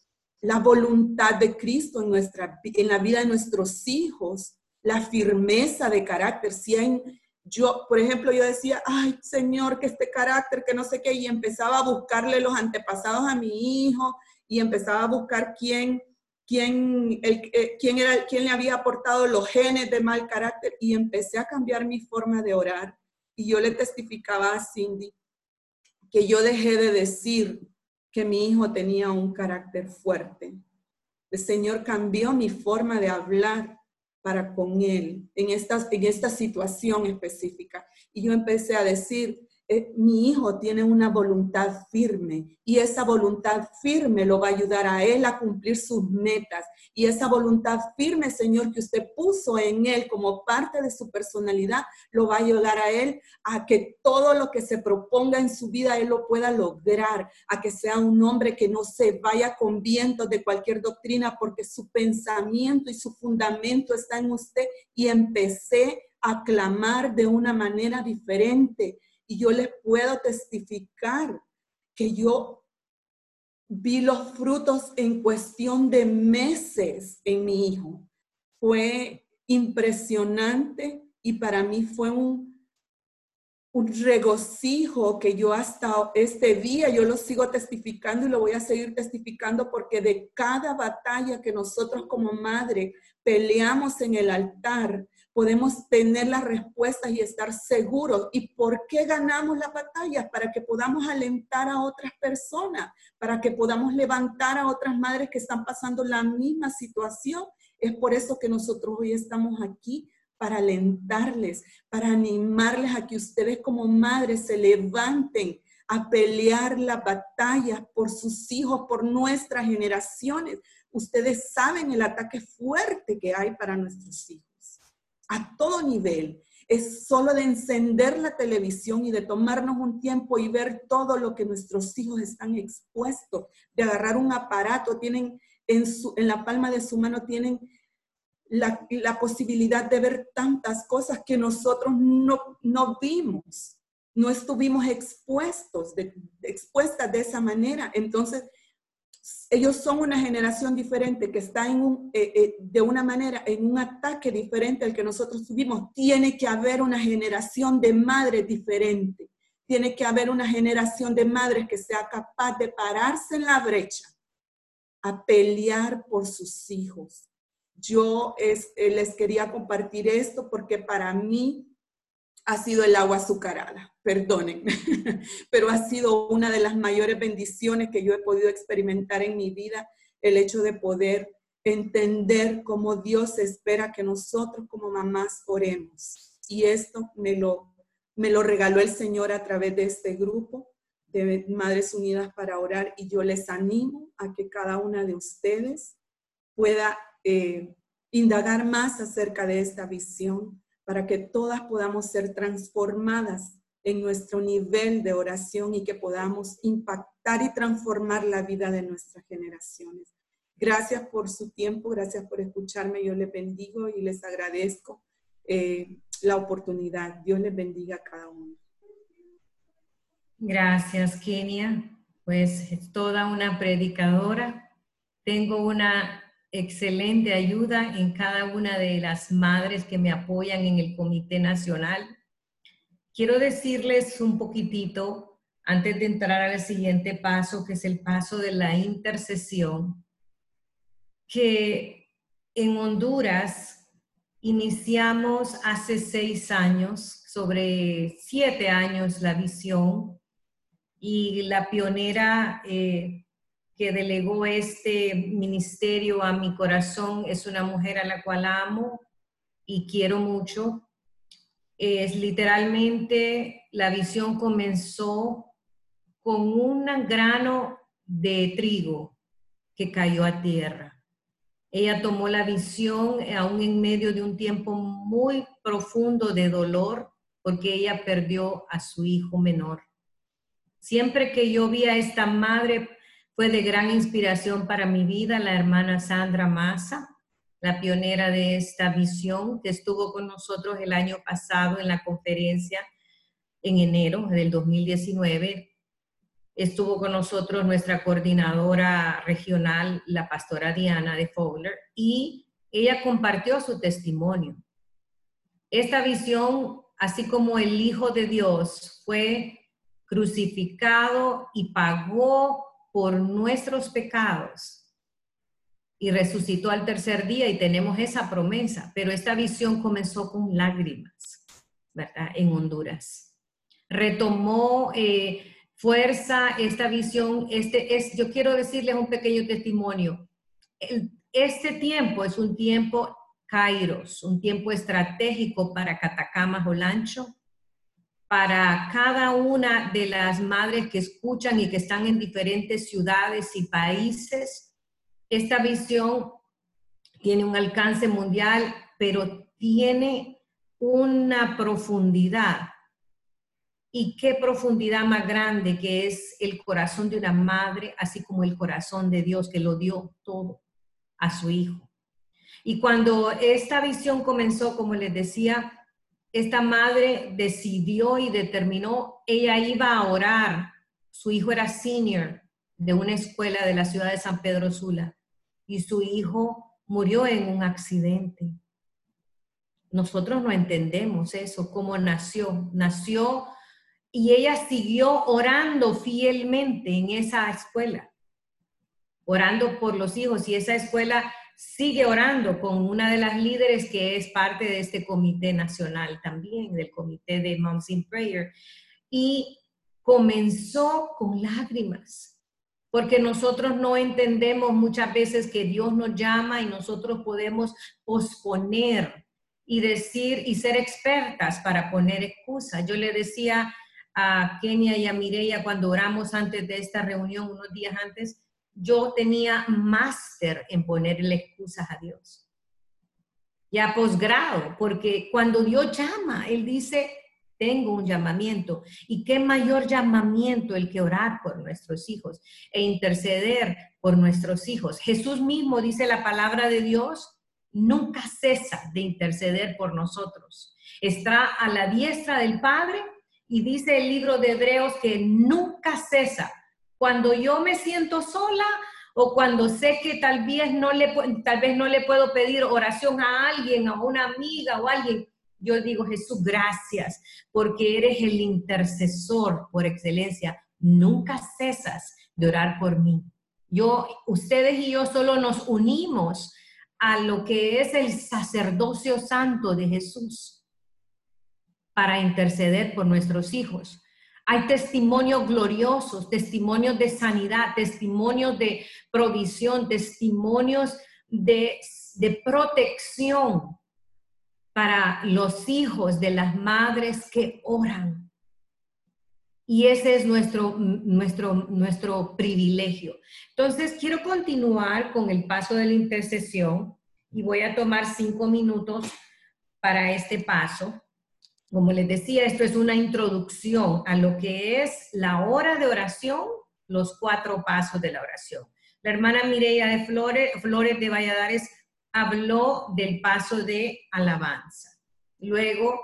la voluntad de Cristo en, nuestra, en la vida de nuestros hijos, la firmeza de carácter. Si hay, yo, por ejemplo, yo decía, ay, Señor, que este carácter, que no sé qué, y empezaba a buscarle los antepasados a mi hijo y empezaba a buscar quién, quién, eh, quién, era, quién le había aportado los genes de mal carácter y empecé a cambiar mi forma de orar. Y yo le testificaba a Cindy que yo dejé de decir que mi hijo tenía un carácter fuerte. El Señor cambió mi forma de hablar para con él en esta, en esta situación específica. Y yo empecé a decir, eh, mi hijo tiene una voluntad firme y esa voluntad firme lo va a ayudar a él a cumplir sus metas. Y esa voluntad firme, Señor, que usted puso en él como parte de su personalidad, lo va a ayudar a él a que todo lo que se proponga en su vida, él lo pueda lograr, a que sea un hombre que no se vaya con vientos de cualquier doctrina, porque su pensamiento y su fundamento está en usted. Y empecé a clamar de una manera diferente y yo les puedo testificar que yo vi los frutos en cuestión de meses en mi hijo. Fue impresionante y para mí fue un, un regocijo que yo hasta este día yo lo sigo testificando y lo voy a seguir testificando porque de cada batalla que nosotros como madre peleamos en el altar, podemos tener las respuestas y estar seguros. ¿Y por qué ganamos las batallas? Para que podamos alentar a otras personas, para que podamos levantar a otras madres que están pasando la misma situación. Es por eso que nosotros hoy estamos aquí, para alentarles, para animarles a que ustedes como madres se levanten a pelear las batallas por sus hijos, por nuestras generaciones. Ustedes saben el ataque fuerte que hay para nuestros hijos a todo nivel. Es solo de encender la televisión y de tomarnos un tiempo y ver todo lo que nuestros hijos están expuestos, de agarrar un aparato, tienen en, su, en la palma de su mano, tienen la, la, posibilidad de ver tantas cosas que nosotros no, no vimos, no estuvimos expuestos, de, expuestas de esa manera. Entonces, ellos son una generación diferente que está en un, eh, eh, de una manera en un ataque diferente al que nosotros tuvimos. Tiene que haber una generación de madres diferente. Tiene que haber una generación de madres que sea capaz de pararse en la brecha a pelear por sus hijos. Yo es, eh, les quería compartir esto porque para mí ha sido el agua azucarada, perdonen, pero ha sido una de las mayores bendiciones que yo he podido experimentar en mi vida, el hecho de poder entender cómo Dios espera que nosotros como mamás oremos. Y esto me lo, me lo regaló el Señor a través de este grupo de Madres Unidas para Orar y yo les animo a que cada una de ustedes pueda eh, indagar más acerca de esta visión, para que todas podamos ser transformadas en nuestro nivel de oración y que podamos impactar y transformar la vida de nuestras generaciones. Gracias por su tiempo, gracias por escucharme. Yo les bendigo y les agradezco eh, la oportunidad. Dios les bendiga a cada uno. Gracias, Kenia. Pues es toda una predicadora. Tengo una excelente ayuda en cada una de las madres que me apoyan en el Comité Nacional. Quiero decirles un poquitito, antes de entrar al siguiente paso, que es el paso de la intercesión, que en Honduras iniciamos hace seis años, sobre siete años, la visión y la pionera eh, que delegó este ministerio a mi corazón es una mujer a la cual amo y quiero mucho. Es literalmente, la visión comenzó con un grano de trigo que cayó a tierra. Ella tomó la visión aún en medio de un tiempo muy profundo de dolor porque ella perdió a su hijo menor. Siempre que yo vi a esta madre fue de gran inspiración para mi vida la hermana Sandra Massa, la pionera de esta visión, que estuvo con nosotros el año pasado en la conferencia en enero del 2019. Estuvo con nosotros nuestra coordinadora regional, la pastora Diana de Fowler, y ella compartió su testimonio. Esta visión, así como el Hijo de Dios fue crucificado y pagó por nuestros pecados y resucitó al tercer día y tenemos esa promesa, pero esta visión comenzó con lágrimas, ¿verdad? En Honduras. Retomó eh, fuerza esta visión, este es, yo quiero decirles un pequeño testimonio. este tiempo es un tiempo Kairos, un tiempo estratégico para Catacamas Olancho, para cada una de las madres que escuchan y que están en diferentes ciudades y países. Esta visión tiene un alcance mundial, pero tiene una profundidad. Y qué profundidad más grande que es el corazón de una madre, así como el corazón de Dios que lo dio todo a su hijo. Y cuando esta visión comenzó, como les decía, esta madre decidió y determinó, ella iba a orar. Su hijo era senior de una escuela de la ciudad de San Pedro Sula y su hijo murió en un accidente. Nosotros no entendemos eso, cómo nació. Nació y ella siguió orando fielmente en esa escuela, orando por los hijos y esa escuela sigue orando con una de las líderes que es parte de este comité nacional también, del comité de Moms in Prayer. Y comenzó con lágrimas, porque nosotros no entendemos muchas veces que Dios nos llama y nosotros podemos posponer y decir y ser expertas para poner excusas. Yo le decía a Kenia y a Mireia cuando oramos antes de esta reunión, unos días antes, yo tenía máster en ponerle excusas a Dios. Ya posgrado, porque cuando Dios llama, Él dice, tengo un llamamiento. ¿Y qué mayor llamamiento el que orar por nuestros hijos e interceder por nuestros hijos? Jesús mismo dice la palabra de Dios, nunca cesa de interceder por nosotros. Está a la diestra del Padre y dice el libro de Hebreos que nunca cesa cuando yo me siento sola o cuando sé que tal vez no le, tal vez no le puedo pedir oración a alguien, a una amiga o a alguien, yo digo, Jesús, gracias, porque eres el intercesor por excelencia. Nunca cesas de orar por mí. Yo, ustedes y yo solo nos unimos a lo que es el sacerdocio santo de Jesús para interceder por nuestros hijos. Hay testimonios gloriosos, testimonios de sanidad, testimonios de provisión, testimonios de, protección para los hijos de las madres que oran. Y ese es nuestro, nuestro, nuestro privilegio. Entonces, quiero continuar con el paso de la intercesión y voy a tomar cinco minutos para este paso. Como les decía, esto es una introducción a lo que es la hora de oración, los cuatro pasos de la oración. La hermana Mireia de Flores, Flores de Valladares habló del paso de alabanza. Luego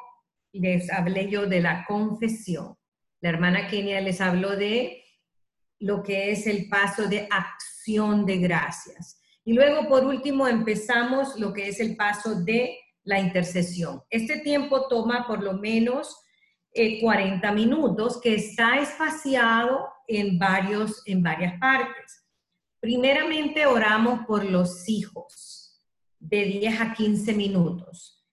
les hablé yo de la confesión. La hermana Kenia les habló de lo que es el paso de acción de gracias. Y luego, por último, empezamos lo que es el paso de la intercesión. Este tiempo toma por lo menos 40 eh, minutos, que está espaciado en, varios, en varias partes. Primeramente oramos por los hijos, de 10 a 15 minutos.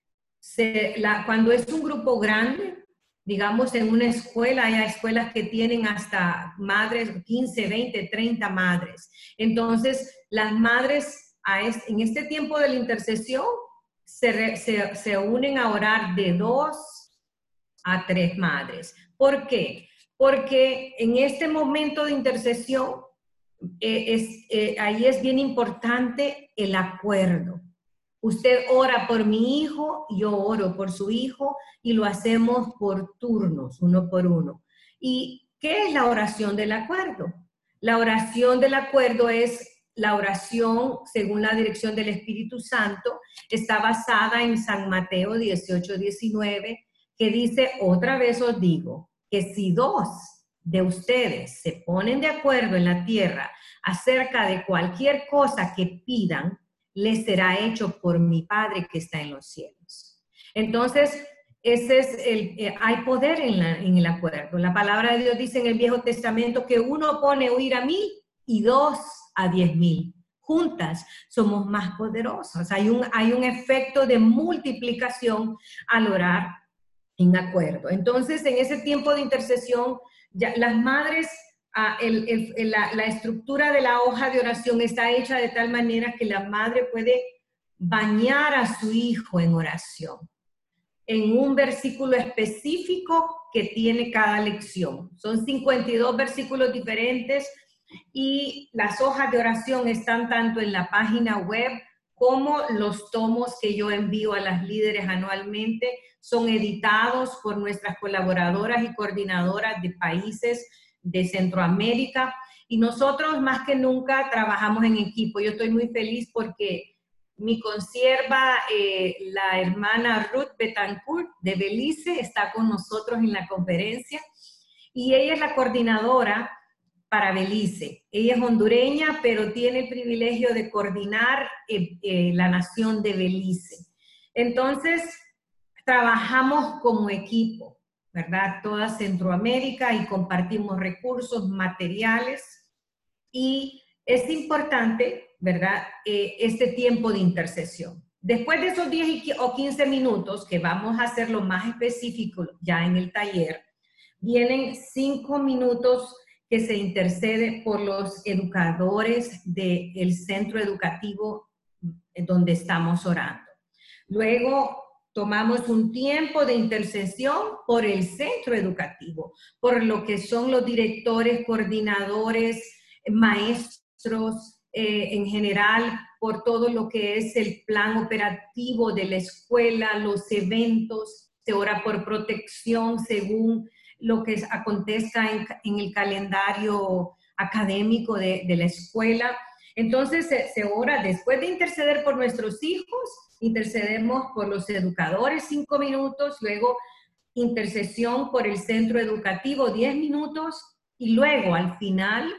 cuando es un grupo grande, digamos en una escuela, hay escuelas que tienen hasta madres, 15, 20, 30 madres. Entonces, las madres en este tiempo de la intercesión se, unen a orar de dos a tres madres. ¿Por qué? Porque en este momento de intercesión, eh, es, eh, ahí es bien importante el acuerdo. Usted ora por mi hijo, yo oro por su hijo y lo hacemos por turnos, uno por uno. ¿Y qué es la oración del acuerdo? La oración del acuerdo es la oración, según la dirección del Espíritu Santo, está basada en San Mateo 18, 19, que dice, otra vez os digo, que si dos de ustedes se ponen de acuerdo en la tierra acerca de cualquier cosa que pidan, les será hecho por mi Padre que está en los cielos. Entonces, ese es el, eh, hay poder en, en, el acuerdo. La palabra de Dios dice en el Viejo Testamento que uno pone huir a mí y dos a diez mil. Juntas somos más poderosos. Hay un, hay un efecto de multiplicación al orar en acuerdo. Entonces, en ese tiempo de intercesión, ya, las madres, ah, la, la estructura de la hoja de oración está hecha de tal manera que la madre puede bañar a su hijo en oración en un versículo específico que tiene cada lección. Son 52 versículos diferentes y las hojas de oración están tanto en la página web como los tomos que yo envío a las líderes anualmente son editados por nuestras colaboradoras y coordinadoras de países de Centroamérica. Y nosotros más que nunca trabajamos en equipo. Yo estoy muy feliz porque mi consierva, eh, la hermana Ruth Betancourt de Belice, está con nosotros en la conferencia y ella es la coordinadora para Belice. Ella es hondureña, pero tiene el privilegio de coordinar eh, eh, la nación de Belice. Entonces, trabajamos como equipo, ¿verdad? Toda Centroamérica y compartimos recursos materiales y es importante, ¿verdad? Eh, este tiempo de intercesión. Después de esos 10 o 15 minutos, que vamos a hacerlo más específico ya en el taller, vienen 5 minutos que se intercede por los educadores del centro educativo donde estamos orando. Luego tomamos un tiempo de intercesión por el centro educativo, por lo que son los directores, coordinadores, maestros, eh, en general por todo lo que es el plan operativo de la escuela, los eventos, se ora por protección según lo que acontezca en, el calendario académico de, la escuela. Entonces se, se, ora, después de interceder por nuestros hijos, intercedemos por los educadores cinco minutos, luego intercesión por el centro educativo diez minutos y luego al final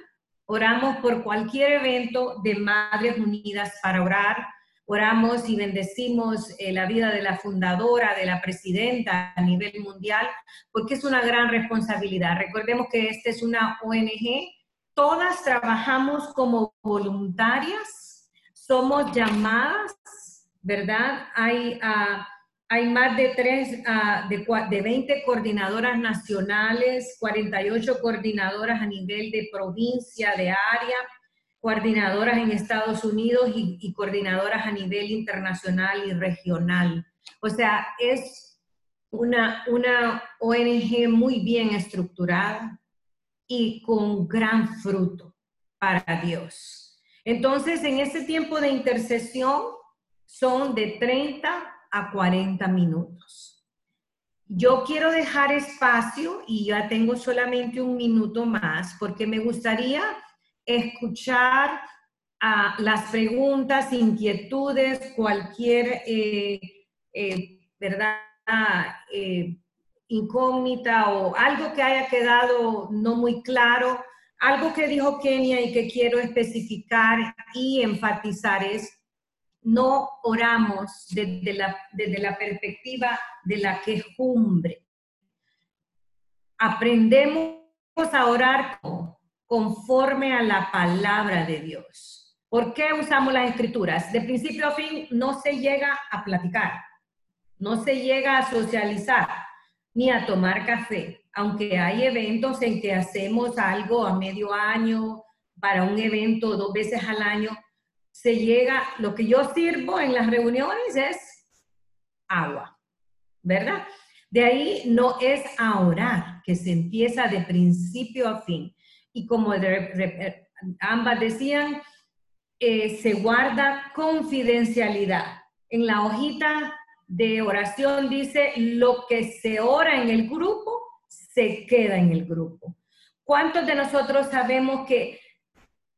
Oramos por cualquier evento de Madres Unidas para orar. Oramos y bendecimos eh, la vida de la fundadora, de la presidenta a nivel mundial, porque es una gran responsabilidad. Recordemos que esta es una ONG. Todas trabajamos como voluntarias, somos llamadas, ¿verdad? Hay uh, hay más de, tres, uh, de, de 20 coordinadoras nacionales, 48 coordinadoras a nivel de provincia, de área, coordinadoras en Estados Unidos y, y coordinadoras a nivel internacional y regional. O sea, es una, una ONG muy bien estructurada y con gran fruto para Dios. Entonces, en ese tiempo de intercesión son de 30 a 40 minutos. Yo quiero dejar espacio y ya tengo solamente un minuto más porque me gustaría escuchar las preguntas, inquietudes, cualquier, eh, eh, ¿verdad? Eh, incógnita o algo que haya quedado no muy claro, algo que dijo Kenia y que quiero especificar y enfatizar es no oramos desde la, desde la perspectiva de la quejumbre. Aprendemos a orar conforme a la palabra de Dios. ¿Por qué usamos las escrituras? De principio a fin no se llega a platicar, no se llega a socializar, ni a tomar café, aunque hay eventos en que hacemos algo a medio año, para un evento dos veces al año, se llega, lo que yo sirvo en las reuniones es agua, ¿verdad? De ahí no es a que se empieza de principio a fin. Y como ambas decían, eh, se guarda confidencialidad. En la hojita de oración dice, lo que se ora en el grupo, se queda en el grupo. ¿Cuántos de nosotros sabemos que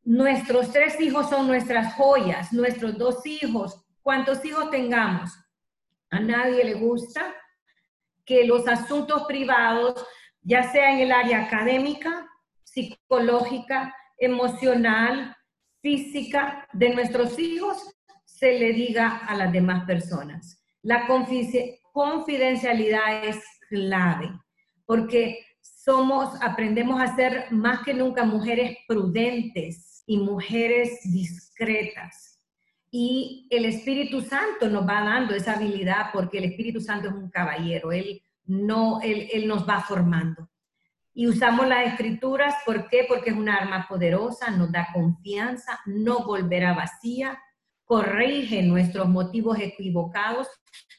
Nuestros tres hijos son nuestras joyas, nuestros dos hijos, cuantos hijos tengamos. A nadie le gusta que los asuntos privados ya sea en el área académica, psicológica, emocional, física de nuestros hijos, se le diga a las demás personas. La confidencialidad es clave, porque somos, aprendemos a ser más que nunca mujeres prudentes y mujeres discretas. Y el Espíritu Santo nos va dando esa habilidad porque el Espíritu Santo es un caballero, Él, no, él, él nos va formando. Y usamos las escrituras, ¿por qué? Porque es una arma poderosa, nos da confianza, no volverá vacía, corrige nuestros motivos equivocados,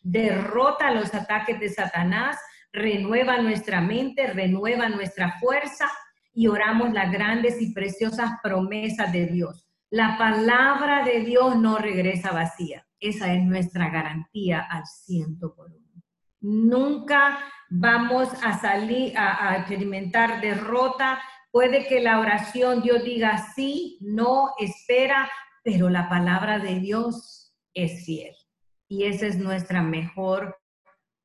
derrota los ataques de Satanás, renueva nuestra mente, renueva nuestra fuerza y oramos las grandes y preciosas promesas de Dios. La palabra de Dios no regresa vacía. Esa es nuestra garantía al ciento por uno. Nunca vamos a salir a, experimentar derrota. Puede que la oración Dios diga sí, no, espera, pero la palabra de Dios es fiel. Y esa es nuestra mejor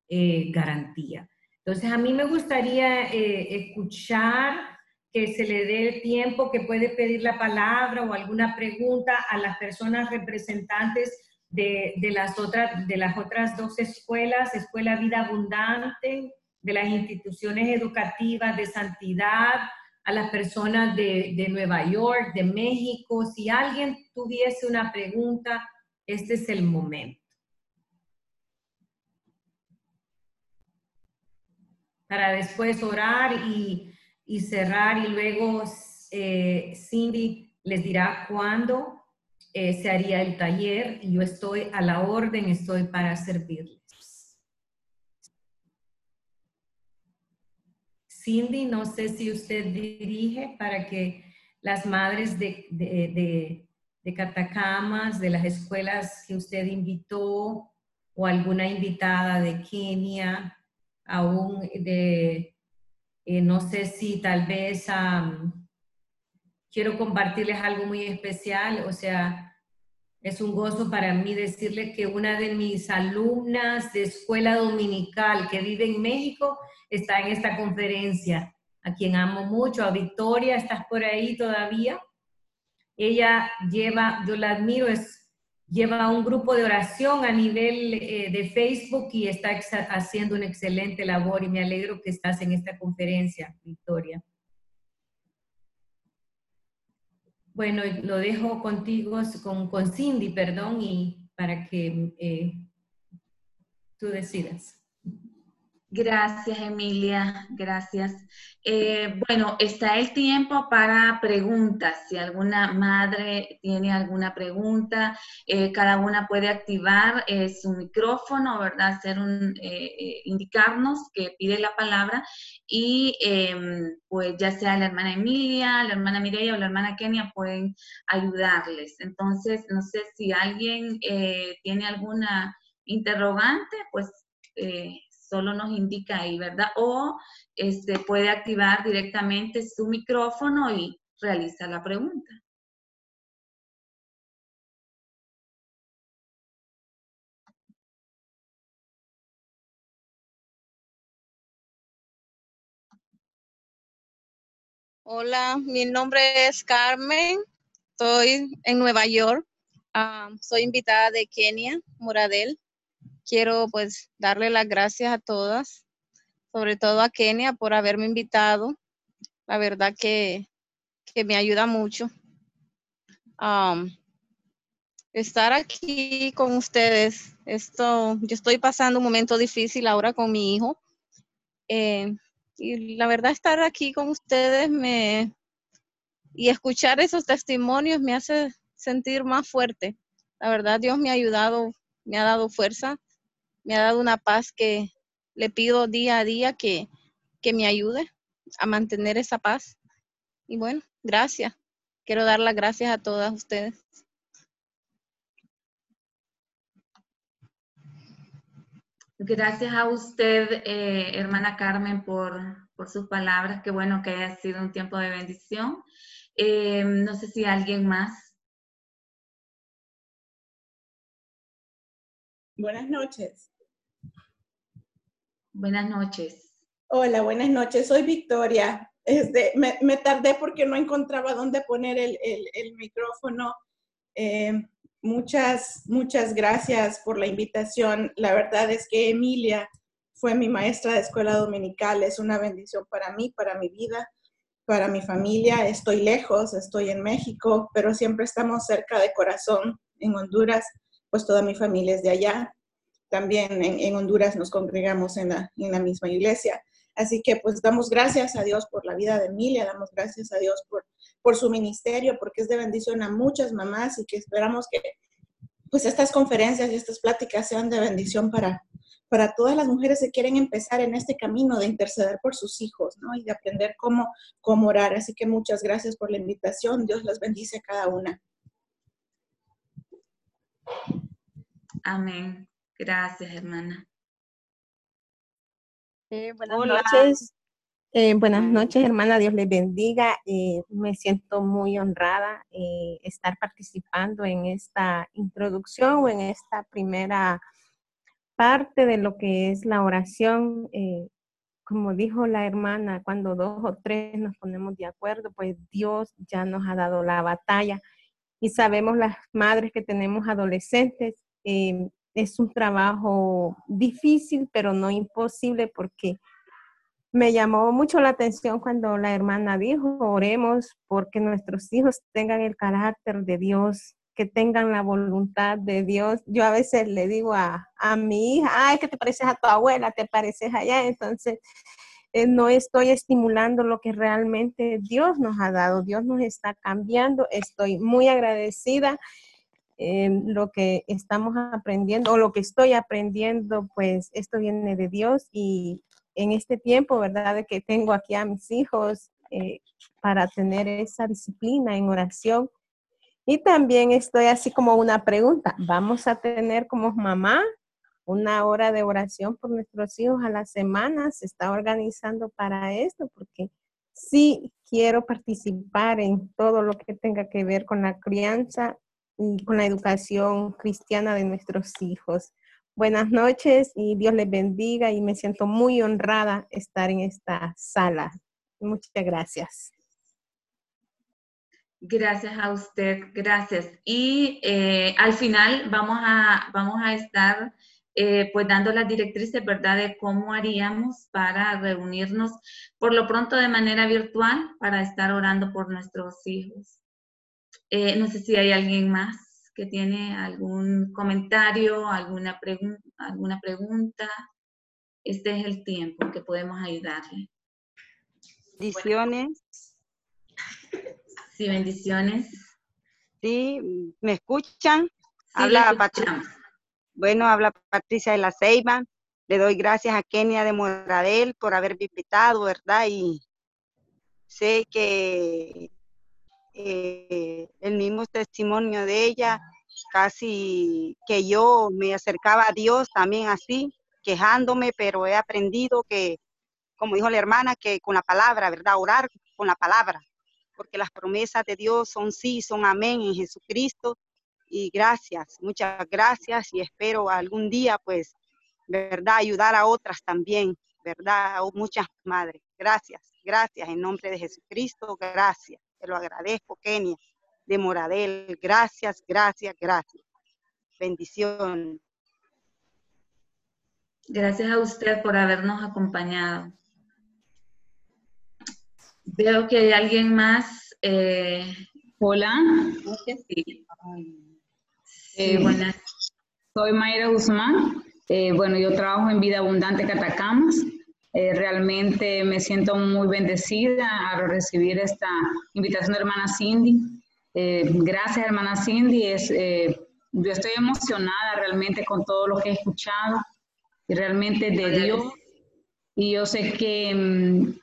eh, garantía. Entonces, a mí me gustaría eh, escuchar que se le dé el tiempo que puede pedir la palabra o alguna pregunta a las personas representantes de, las, otras, de las otras dos escuelas, Escuela Vida Abundante, de las instituciones educativas de santidad, a las personas de, de Nueva York, de México. Si alguien tuviese una pregunta, este es el momento. Para después orar y, y cerrar y luego eh, Cindy les dirá cuándo eh, se haría el taller y yo estoy a la orden, estoy para servirles. Cindy, no sé si usted dirige para que las madres de, de, de, Catacamas, de las escuelas que usted invitó o alguna invitada de Kenia, aún de, eh, no sé si tal vez quiero compartirles algo muy especial, o sea, es un gozo para mí decirles que una de mis alumnas de escuela dominical que vive en México está en esta conferencia, a quien amo mucho, a Victoria, ¿estás por ahí todavía? Ella lleva, yo la admiro, es, lleva un grupo de oración a nivel eh, de Facebook y está haciendo una excelente labor y me alegro que estás en esta conferencia, Victoria. Bueno, lo dejo contigo, con, con Cindy, perdón, y para que eh, tú decidas. Gracias, Emilia. Gracias. Eh, bueno, está el tiempo para preguntas. Si alguna madre tiene alguna pregunta, eh, cada una puede activar eh, su micrófono, ¿verdad? Hacer un, indicarnos que pide la palabra y em, pues ya sea la hermana Emilia, la hermana Mireya o la hermana Kenia pueden ayudarles. Entonces, no sé si alguien tiene alguna interrogante, pues solo nos indica ahí, ¿verdad? O este, puede activar directamente su micrófono y realiza la pregunta. Hola, mi nombre es Carmen, estoy en Nueva York, ah, soy invitada de Kenia, Moradel quiero pues darle las gracias a todas, sobre todo a Kenia por haberme invitado. La verdad que, me ayuda mucho. estar aquí con ustedes, esto, yo estoy pasando un momento difícil ahora con mi hijo. Eh, y la verdad estar aquí con ustedes me y escuchar esos testimonios me hace sentir más fuerte. La verdad Dios me ha ayudado, me ha dado fuerza me ha dado una paz que le pido día a día que, me ayude a mantener esa paz. Y bueno, gracias. Quiero dar las gracias a todas ustedes. Gracias a usted, eh, hermana Carmen, por, sus palabras. Qué bueno que haya sido un tiempo de bendición. Eh, no sé si alguien más. Buenas noches. Buenas noches. Hola, buenas noches. Soy Victoria. Este, me, me, tardé porque no encontraba dónde poner el, micrófono. Eh, muchas, muchas gracias por la invitación. La verdad es que Emilia fue mi maestra de escuela dominical. Es una bendición para mí, para mi vida, para mi familia. Estoy lejos, estoy en México, pero siempre estamos cerca de corazón en Honduras, pues toda mi familia es de allá. También en, Honduras nos congregamos en la, misma iglesia. Así que pues damos gracias a Dios por la vida de Emilia, damos gracias a Dios por, por su ministerio, porque es de bendición a muchas mamás y que esperamos que pues estas conferencias y estas pláticas sean de bendición para, para todas las mujeres que quieren empezar en este camino de interceder por sus hijos, ¿no? Y de aprender cómo, cómo orar. Así que muchas gracias por la invitación. Dios las bendice a cada una. Amén. Gracias, hermana. Eh, buenas noches. Eh, buenas noches, hermana. Dios les bendiga. Eh, me siento muy honrada eh, estar participando en esta introducción o en esta primera parte de lo que es la oración. Eh, como dijo la hermana, cuando dos o tres nos ponemos de acuerdo, pues Dios ya nos ha dado la batalla. Y sabemos las madres que tenemos adolescentes, eh, es un trabajo difícil, pero no imposible porque me llamó mucho la atención cuando la hermana dijo, oremos porque nuestros hijos tengan el carácter de Dios, que tengan la voluntad de Dios. Yo a veces le digo a, a mi hija, ay, que te pareces a tu abuela, te pareces allá. Entonces, eh, no estoy estimulando lo que realmente Dios nos ha dado. Dios nos está cambiando. Estoy muy agradecida lo que estamos aprendiendo o lo que estoy aprendiendo, pues esto viene de Dios y en este tiempo, ¿verdad? De que tengo aquí a mis hijos eh, para tener esa disciplina en oración. Y también estoy así como una pregunta, ¿vamos a tener como mamá una hora de oración por nuestros hijos a la semana? ¿Se está organizando para esto? Porque sí quiero participar en todo lo que tenga que ver con la crianza con la educación cristiana de nuestros hijos. Buenas noches y Dios les bendiga y me siento muy honrada estar en esta sala. Muchas gracias. Gracias a usted, gracias. Y eh, al final vamos a, vamos a estar eh, pues dando las directrices, ¿verdad?, de cómo haríamos para reunirnos por lo pronto de manera virtual para estar orando por nuestros hijos. Eh, no sé si hay alguien más que tiene algún comentario, alguna, alguna pregunta. Este es el tiempo que podemos ayudarle. Bendiciones. Sí, bendiciones. Sí, ¿me escuchan? habla Patricia. Bueno, habla Patricia de la Ceiba. Le doy gracias a Kenia de Moradel por haberme invitado, ¿verdad? Y sé que eh, el mismo testimonio de ella, casi que yo me acercaba a Dios también así, quejándome, pero he aprendido que, como dijo la hermana, que con la palabra, ¿verdad? Orar con la palabra, porque las promesas de Dios son sí, son amén en Jesucristo. Y gracias, muchas gracias y espero algún día, pues, ¿verdad? Ayudar a otras también, ¿verdad? A muchas madres. Gracias, gracias en nombre de Jesucristo, gracias. Te lo agradezco, Kenia, de Moradel. Gracias, gracias, gracias. Bendición. Gracias a usted por habernos acompañado. Veo que hay alguien más. Eh, Hola. Sí. Eh, buenas. Soy Mayra Guzmán. Eh, bueno, yo trabajo en Vida Abundante Catacamas. Eh, realmente me siento muy bendecida al recibir esta invitación de hermana Cindy. Eh, gracias, hermana Cindy. Es, eh, yo estoy emocionada realmente con todo lo que he escuchado y realmente de Dios. Y yo sé que mm,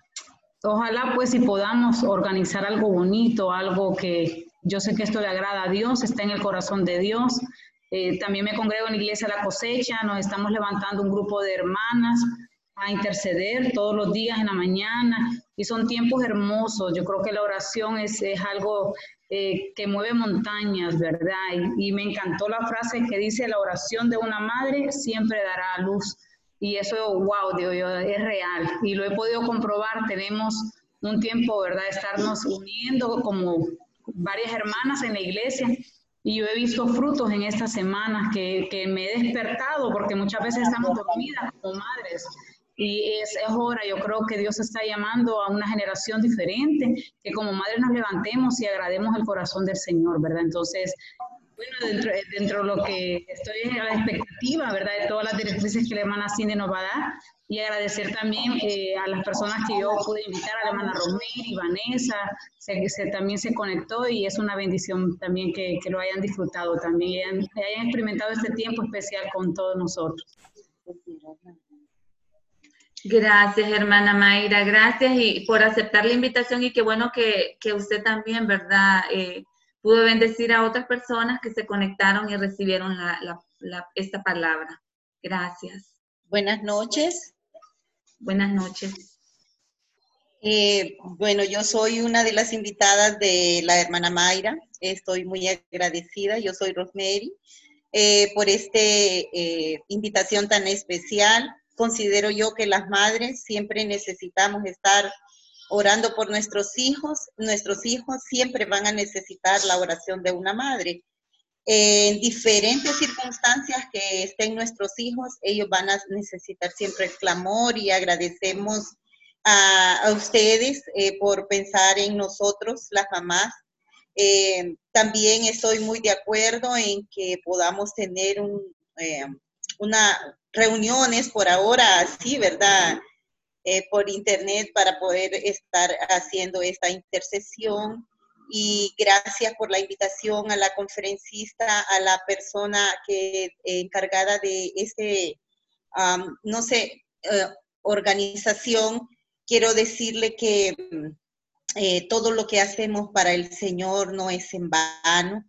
ojalá pues si podamos organizar algo bonito, algo que yo sé que esto le agrada a Dios, está en el corazón de Dios. también me congrego en la iglesia La Cosecha, nos estamos levantando un grupo de hermanas a interceder todos los días en la mañana y son tiempos hermosos. Yo creo que la oración es, es algo eh, que mueve montañas, ¿verdad? Y, y, me encantó la frase que dice, la oración de una madre siempre dará a luz. y eso, wow, Dios, es real y lo he podido comprobar. Tenemos un tiempo, ¿verdad?, de estarnos uniendo como varias hermanas en la iglesia y yo he visto frutos en estas semanas que, que me he despertado porque muchas veces estamos dormidas como madres y es, es, hora, yo creo que Dios está llamando a una generación diferente, que como madres nos levantemos y agrademos el corazón del Señor, ¿verdad? Entonces, bueno, dentro, dentro de lo que estoy a la expectativa, ¿verdad? De todas las directrices que la hermana Cindy nos va a dar y agradecer también eh, a las personas que yo pude invitar, a la hermana y Vanessa, se, se, también se conectó y es una bendición también que, que lo hayan disfrutado también, y hayan, hayan experimentado este tiempo especial con todos nosotros. Gracias, hermana Mayra, gracias y por aceptar la invitación y qué bueno que, que usted también, ¿verdad? Eh, pudo bendecir a otras personas que se conectaron y recibieron la, la, la, esta palabra. Gracias. Buenas noches. Buenas noches. Eh, bueno, yo soy una de las invitadas de la hermana Mayra. Estoy muy agradecida. Yo soy Rosemary eh, por esta eh, invitación tan especial considero yo que las madres siempre necesitamos estar orando por nuestros hijos. Nuestros hijos siempre van a necesitar la oración de una madre. En diferentes circunstancias que estén nuestros hijos, ellos van a necesitar siempre el clamor y agradecemos a, ustedes eh, por pensar en nosotros, las mamás. Eh, también estoy muy de acuerdo en que podamos tener un, eh, una, reuniones por ahora, sí, ¿verdad? Eh, por internet para poder estar haciendo esta intercesión. Y gracias por la invitación a la conferencista, a la persona que encargada de este, no sé, eh, organización. Quiero decirle que eh, todo lo que hacemos para el Señor no es en vano.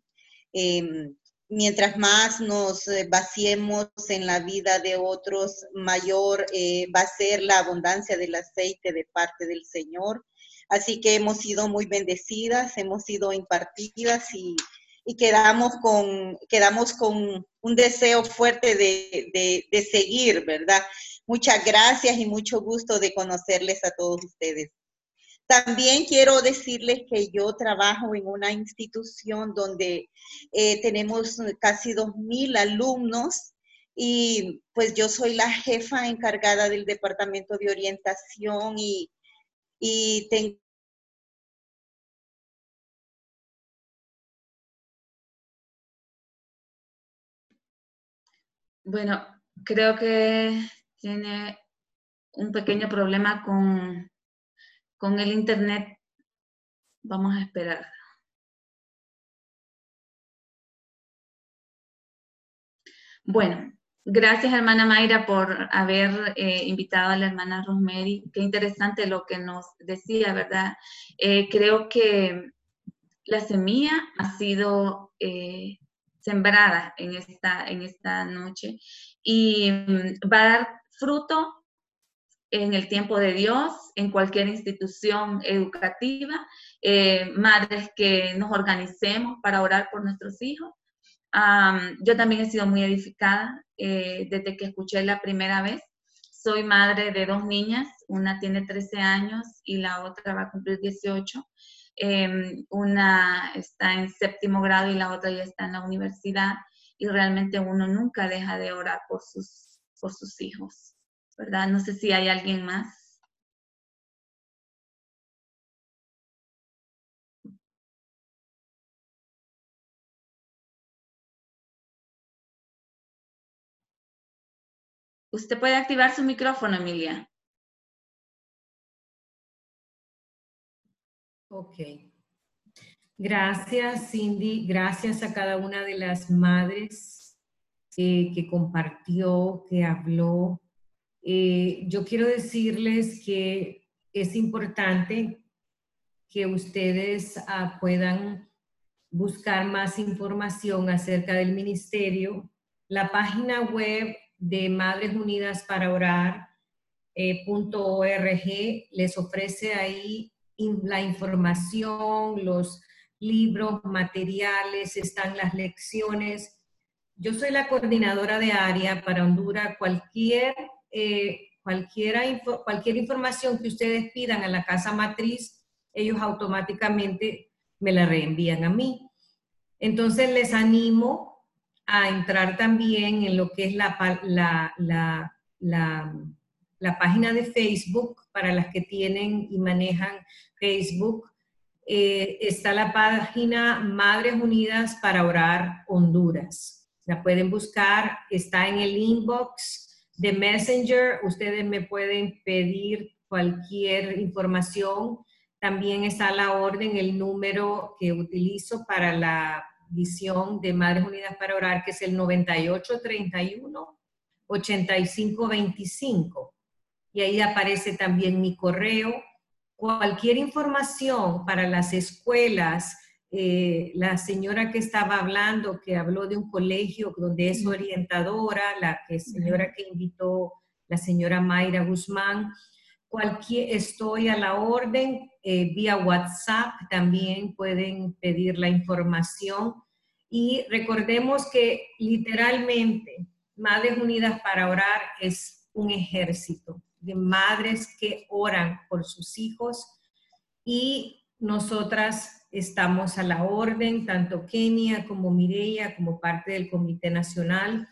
Em, mientras más nos eh, vaciemos en la vida de otros, mayor eh, va a ser la abundancia del aceite de parte del Señor. Así que hemos sido muy bendecidas, hemos sido impartidas y, y quedamos, con, quedamos con un deseo fuerte de, de, de seguir, ¿verdad? Muchas gracias y mucho gusto de conocerles a todos ustedes. También quiero decirles que yo trabajo en una institución donde eh, tenemos casi 2.000 alumnos y pues yo soy la jefa encargada del departamento de orientación y, y tengo Bueno, creo que tiene un pequeño problema con con el internet vamos a esperar. Bueno, gracias hermana Mayra por haber eh, invitado a la hermana Rosemary. Qué interesante lo que nos decía, ¿verdad? Eh, creo que la semilla ha sido eh, sembrada en esta, en esta noche y mm, va a dar fruto en el tiempo de Dios, en cualquier institución educativa, eh, madres que nos organicemos para orar por nuestros hijos. yo también he sido muy edificada eh, desde que escuché la primera vez. Soy madre de dos niñas, una tiene 13 años y la otra va a cumplir 18. Em, una está en séptimo grado y la otra ya está en la universidad y realmente uno nunca deja de orar por sus, por sus hijos. ¿Verdad? No sé si hay alguien más. Usted puede activar su micrófono, Emilia. Ok. Gracias, Cindy. Gracias a cada una de las madres que compartió, que habló. Eh, yo quiero decirles que es importante que ustedes uh, puedan buscar más información acerca del ministerio. La página web de Madres Unidas para Orar eh, .org les ofrece ahí la información, los libros, materiales, están las lecciones. Yo soy la coordinadora de área para Honduras. Cualquier eh, cualquiera, cualquier información que ustedes pidan a la casa matriz, ellos automáticamente me la reenvían a mí. Entonces les animo a entrar también en lo que es la, la, la, la, página de Facebook para las que tienen y manejan Facebook. Eh, está la página Madres Unidas para Orar Honduras. La pueden buscar, está en el inbox de Messenger. Ustedes me pueden pedir cualquier información. También está a la orden el número que utilizo para la visión de Madres Unidas para Orar, que es el 9831 8525. Y ahí aparece también mi correo. Cualquier información para las escuelas, eh, la señora que estaba hablando, que habló de un colegio donde es orientadora, la que, señora que invitó, la señora Mayra Guzmán, cualquier, estoy a la orden, eh, vía WhatsApp también pueden pedir la información. Y recordemos que literalmente Madres Unidas para Orar es un ejército de madres que oran por sus hijos y nosotras estamos a la orden, tanto Kenia como Mireia, como parte del Comité Nacional.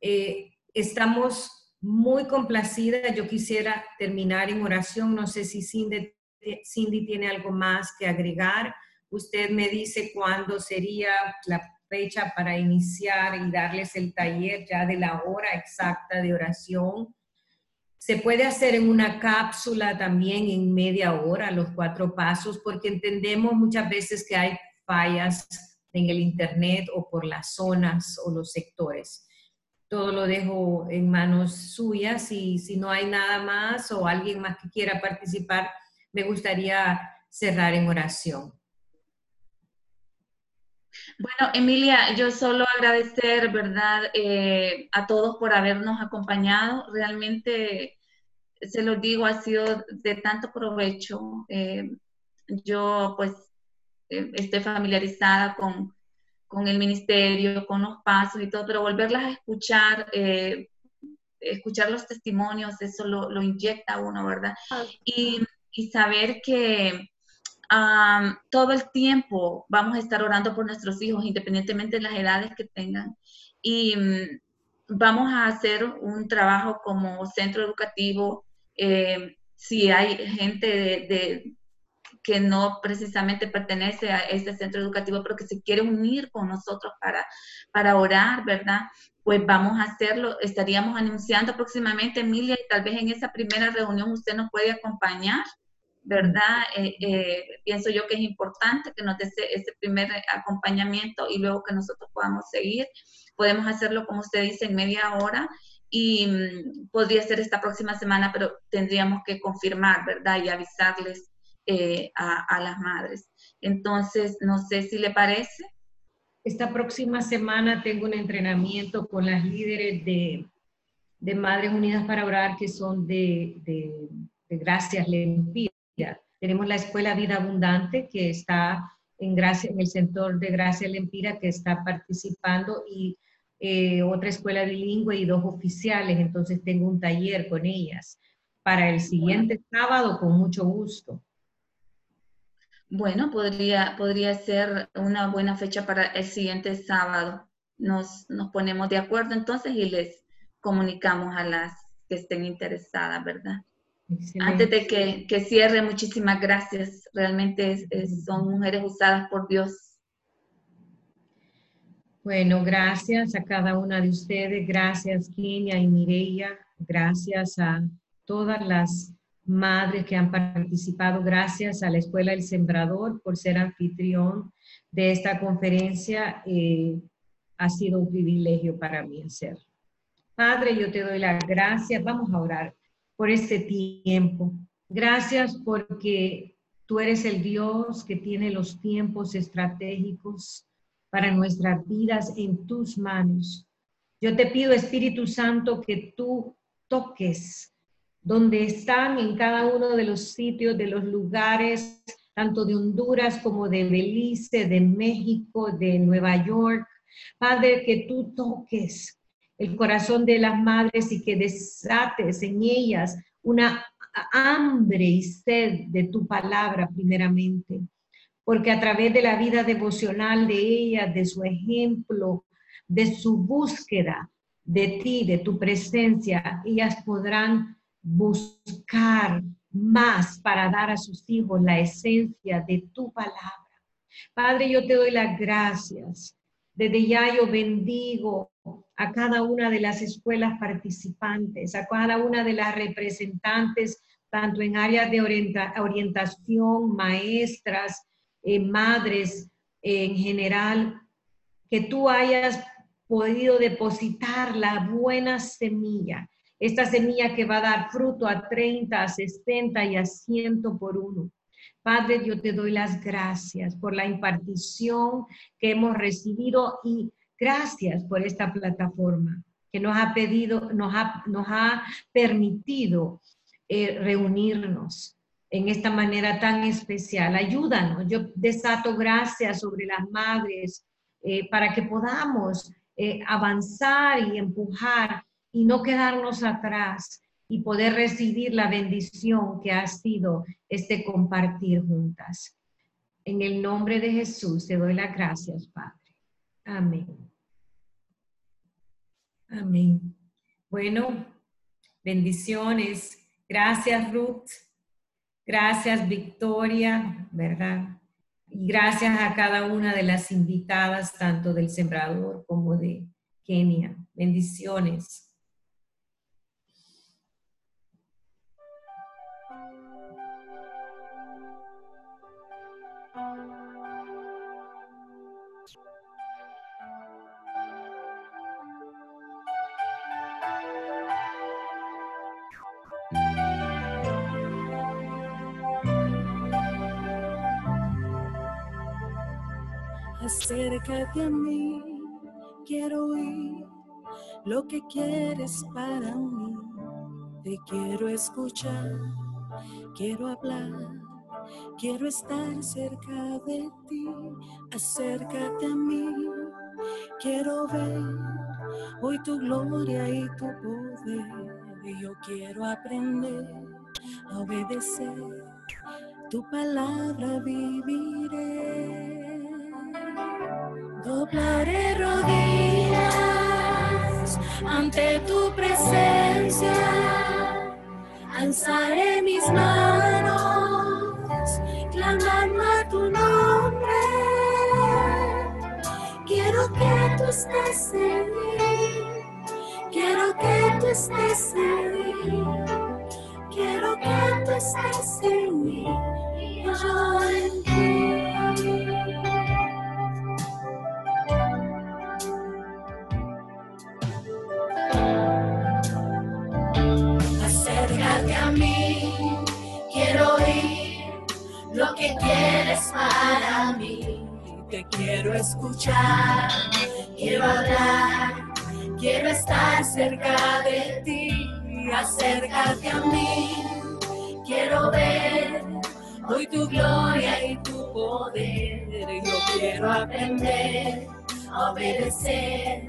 Eh, estamos muy complacida. Yo quisiera terminar en oración. No sé si Cindy, Cindy, tiene algo más que agregar. Usted me dice cuándo sería la fecha para iniciar y darles el taller ya de la hora exacta de oración. Se puede hacer en una cápsula también en media hora, los cuatro pasos, porque entendemos muchas veces que hay fallas en el Internet o por las zonas o los sectores todo lo dejo en manos suyas y si no hay nada más o alguien más que quiera participar, me gustaría cerrar en oración. Bueno, Emilia, yo solo agradecer, ¿verdad?, eh, a todos por habernos acompañado. Realmente, se los digo, ha sido de tanto provecho. Eh, yo, pues, eh, estoy familiarizada con, con el ministerio, con los pasos y todo, pero volverlas a escuchar, escuchar los testimonios, eso lo, lo inyecta a uno, ¿verdad? Y, y saber que todo el tiempo vamos a estar orando por nuestros hijos, independientemente de las edades que tengan. Y mm, vamos a hacer un trabajo como centro educativo. Eh, si hay gente de, que no precisamente pertenece a este centro educativo, pero que se quiere unir con nosotros para, para orar, ¿verdad? Pues vamos a hacerlo. Estaríamos anunciando próximamente, Emilia, y tal vez en esa primera reunión usted nos puede acompañar, ¿verdad? Eh, eh, pienso yo que es importante que nos dé ese, primer acompañamiento y luego que nosotros podamos seguir. Podemos hacerlo, como usted dice, en media hora y mm, podría ser esta próxima semana, pero tendríamos que confirmar, ¿verdad? Y avisarles eh, a, las madres. Entonces, no sé si le parece. Esta próxima semana tengo un entrenamiento con las líderes de, de Madres Unidas para Orar que son de, de, Gracias Lempira. Tenemos la Escuela Vida Abundante que está en, Gracia, en el sector de Gracia Lempira que está participando y eh, otra escuela bilingüe y dos oficiales. Entonces tengo un taller con ellas para el siguiente sábado con mucho gusto. Bueno, podría, podría ser una buena fecha para el siguiente sábado. Nos, nos ponemos de acuerdo entonces y les comunicamos a las que estén interesadas, ¿verdad? Antes de que, que, cierre, muchísimas gracias. Realmente son mujeres usadas por Dios. Bueno, gracias a cada una de ustedes. Gracias, Kenia y Mireia. Gracias a todas las madres que han participado. Gracias a la Escuela El Sembrador por ser anfitrión de esta conferencia. Eh, ha sido un privilegio para mí hacerlo. Padre, yo te doy las gracias. Vamos a orar por este tiempo. Gracias porque tú eres el Dios que tiene los tiempos estratégicos para nuestras vidas en tus manos. Yo te pido, Espíritu Santo, que tú toques donde están en cada uno de los sitios, de los lugares, tanto de Honduras como de Belice, de México, de Nueva York. Padre, que tú toques, el corazón de las madres y que desates en ellas una hambre y sed de tu palabra primeramente, porque a través de la vida devocional de ellas, de su ejemplo, de su búsqueda de ti, de tu presencia, ellas podrán buscar más para dar a sus hijos la esencia de tu palabra. Padre, yo te doy las gracias. Desde ya yo bendigo a cada una de las escuelas participantes, a cada una de las representantes, tanto en áreas de orientación, maestras, eh, madres en general, que tú hayas podido depositar la buena semilla, esta semilla que va a dar fruto a 30, a 60 y a 100 por uno. Padre, yo te doy las gracias por la impartición que hemos recibido y gracias por esta plataforma que nos ha pedido, nos ha, nos ha permitido eh, reunirnos en esta manera tan especial. Ayúdanos. Yo desato gracias sobre las madres eh, para que podamos eh, avanzar y empujar y no quedarnos atrás y poder recibir la bendición que ha sido este compartir juntas. En el nombre de Jesús te doy las gracias, Padre. Amén. Amén. Bueno, bendiciones. Gracias, Ruth. Gracias, Victoria, ¿verdad? Y gracias a cada una de las invitadas, tanto del Sembrador como de Kenia. Bendiciones. Acércate a mí, quiero oír lo que quieres para mí. Te quiero escuchar, quiero hablar, quiero estar cerca de ti. Acércate a mí, quiero ver hoy tu gloria y tu poder. Yo quiero aprender a obedecer, tu palabra viviré Doblaré rodillas ante tu presencia, alzaré mis manos, clamando a tu nombre. Quiero que tú estés mí, quiero que tú estés mí, quiero que tú estés en mí, yo en ti. Quieres para mí. Te quiero escuchar, quiero hablar, quiero estar cerca de ti, acércate a mí. Quiero ver hoy tu gloria y tu poder. Yo quiero aprender a obedecer,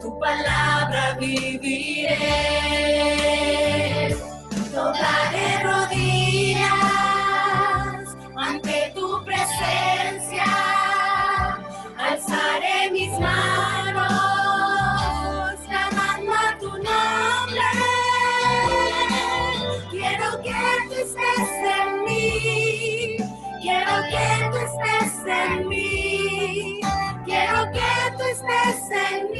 tu palabra viviré. Doblaré rodillas quiero que tú estés en mí,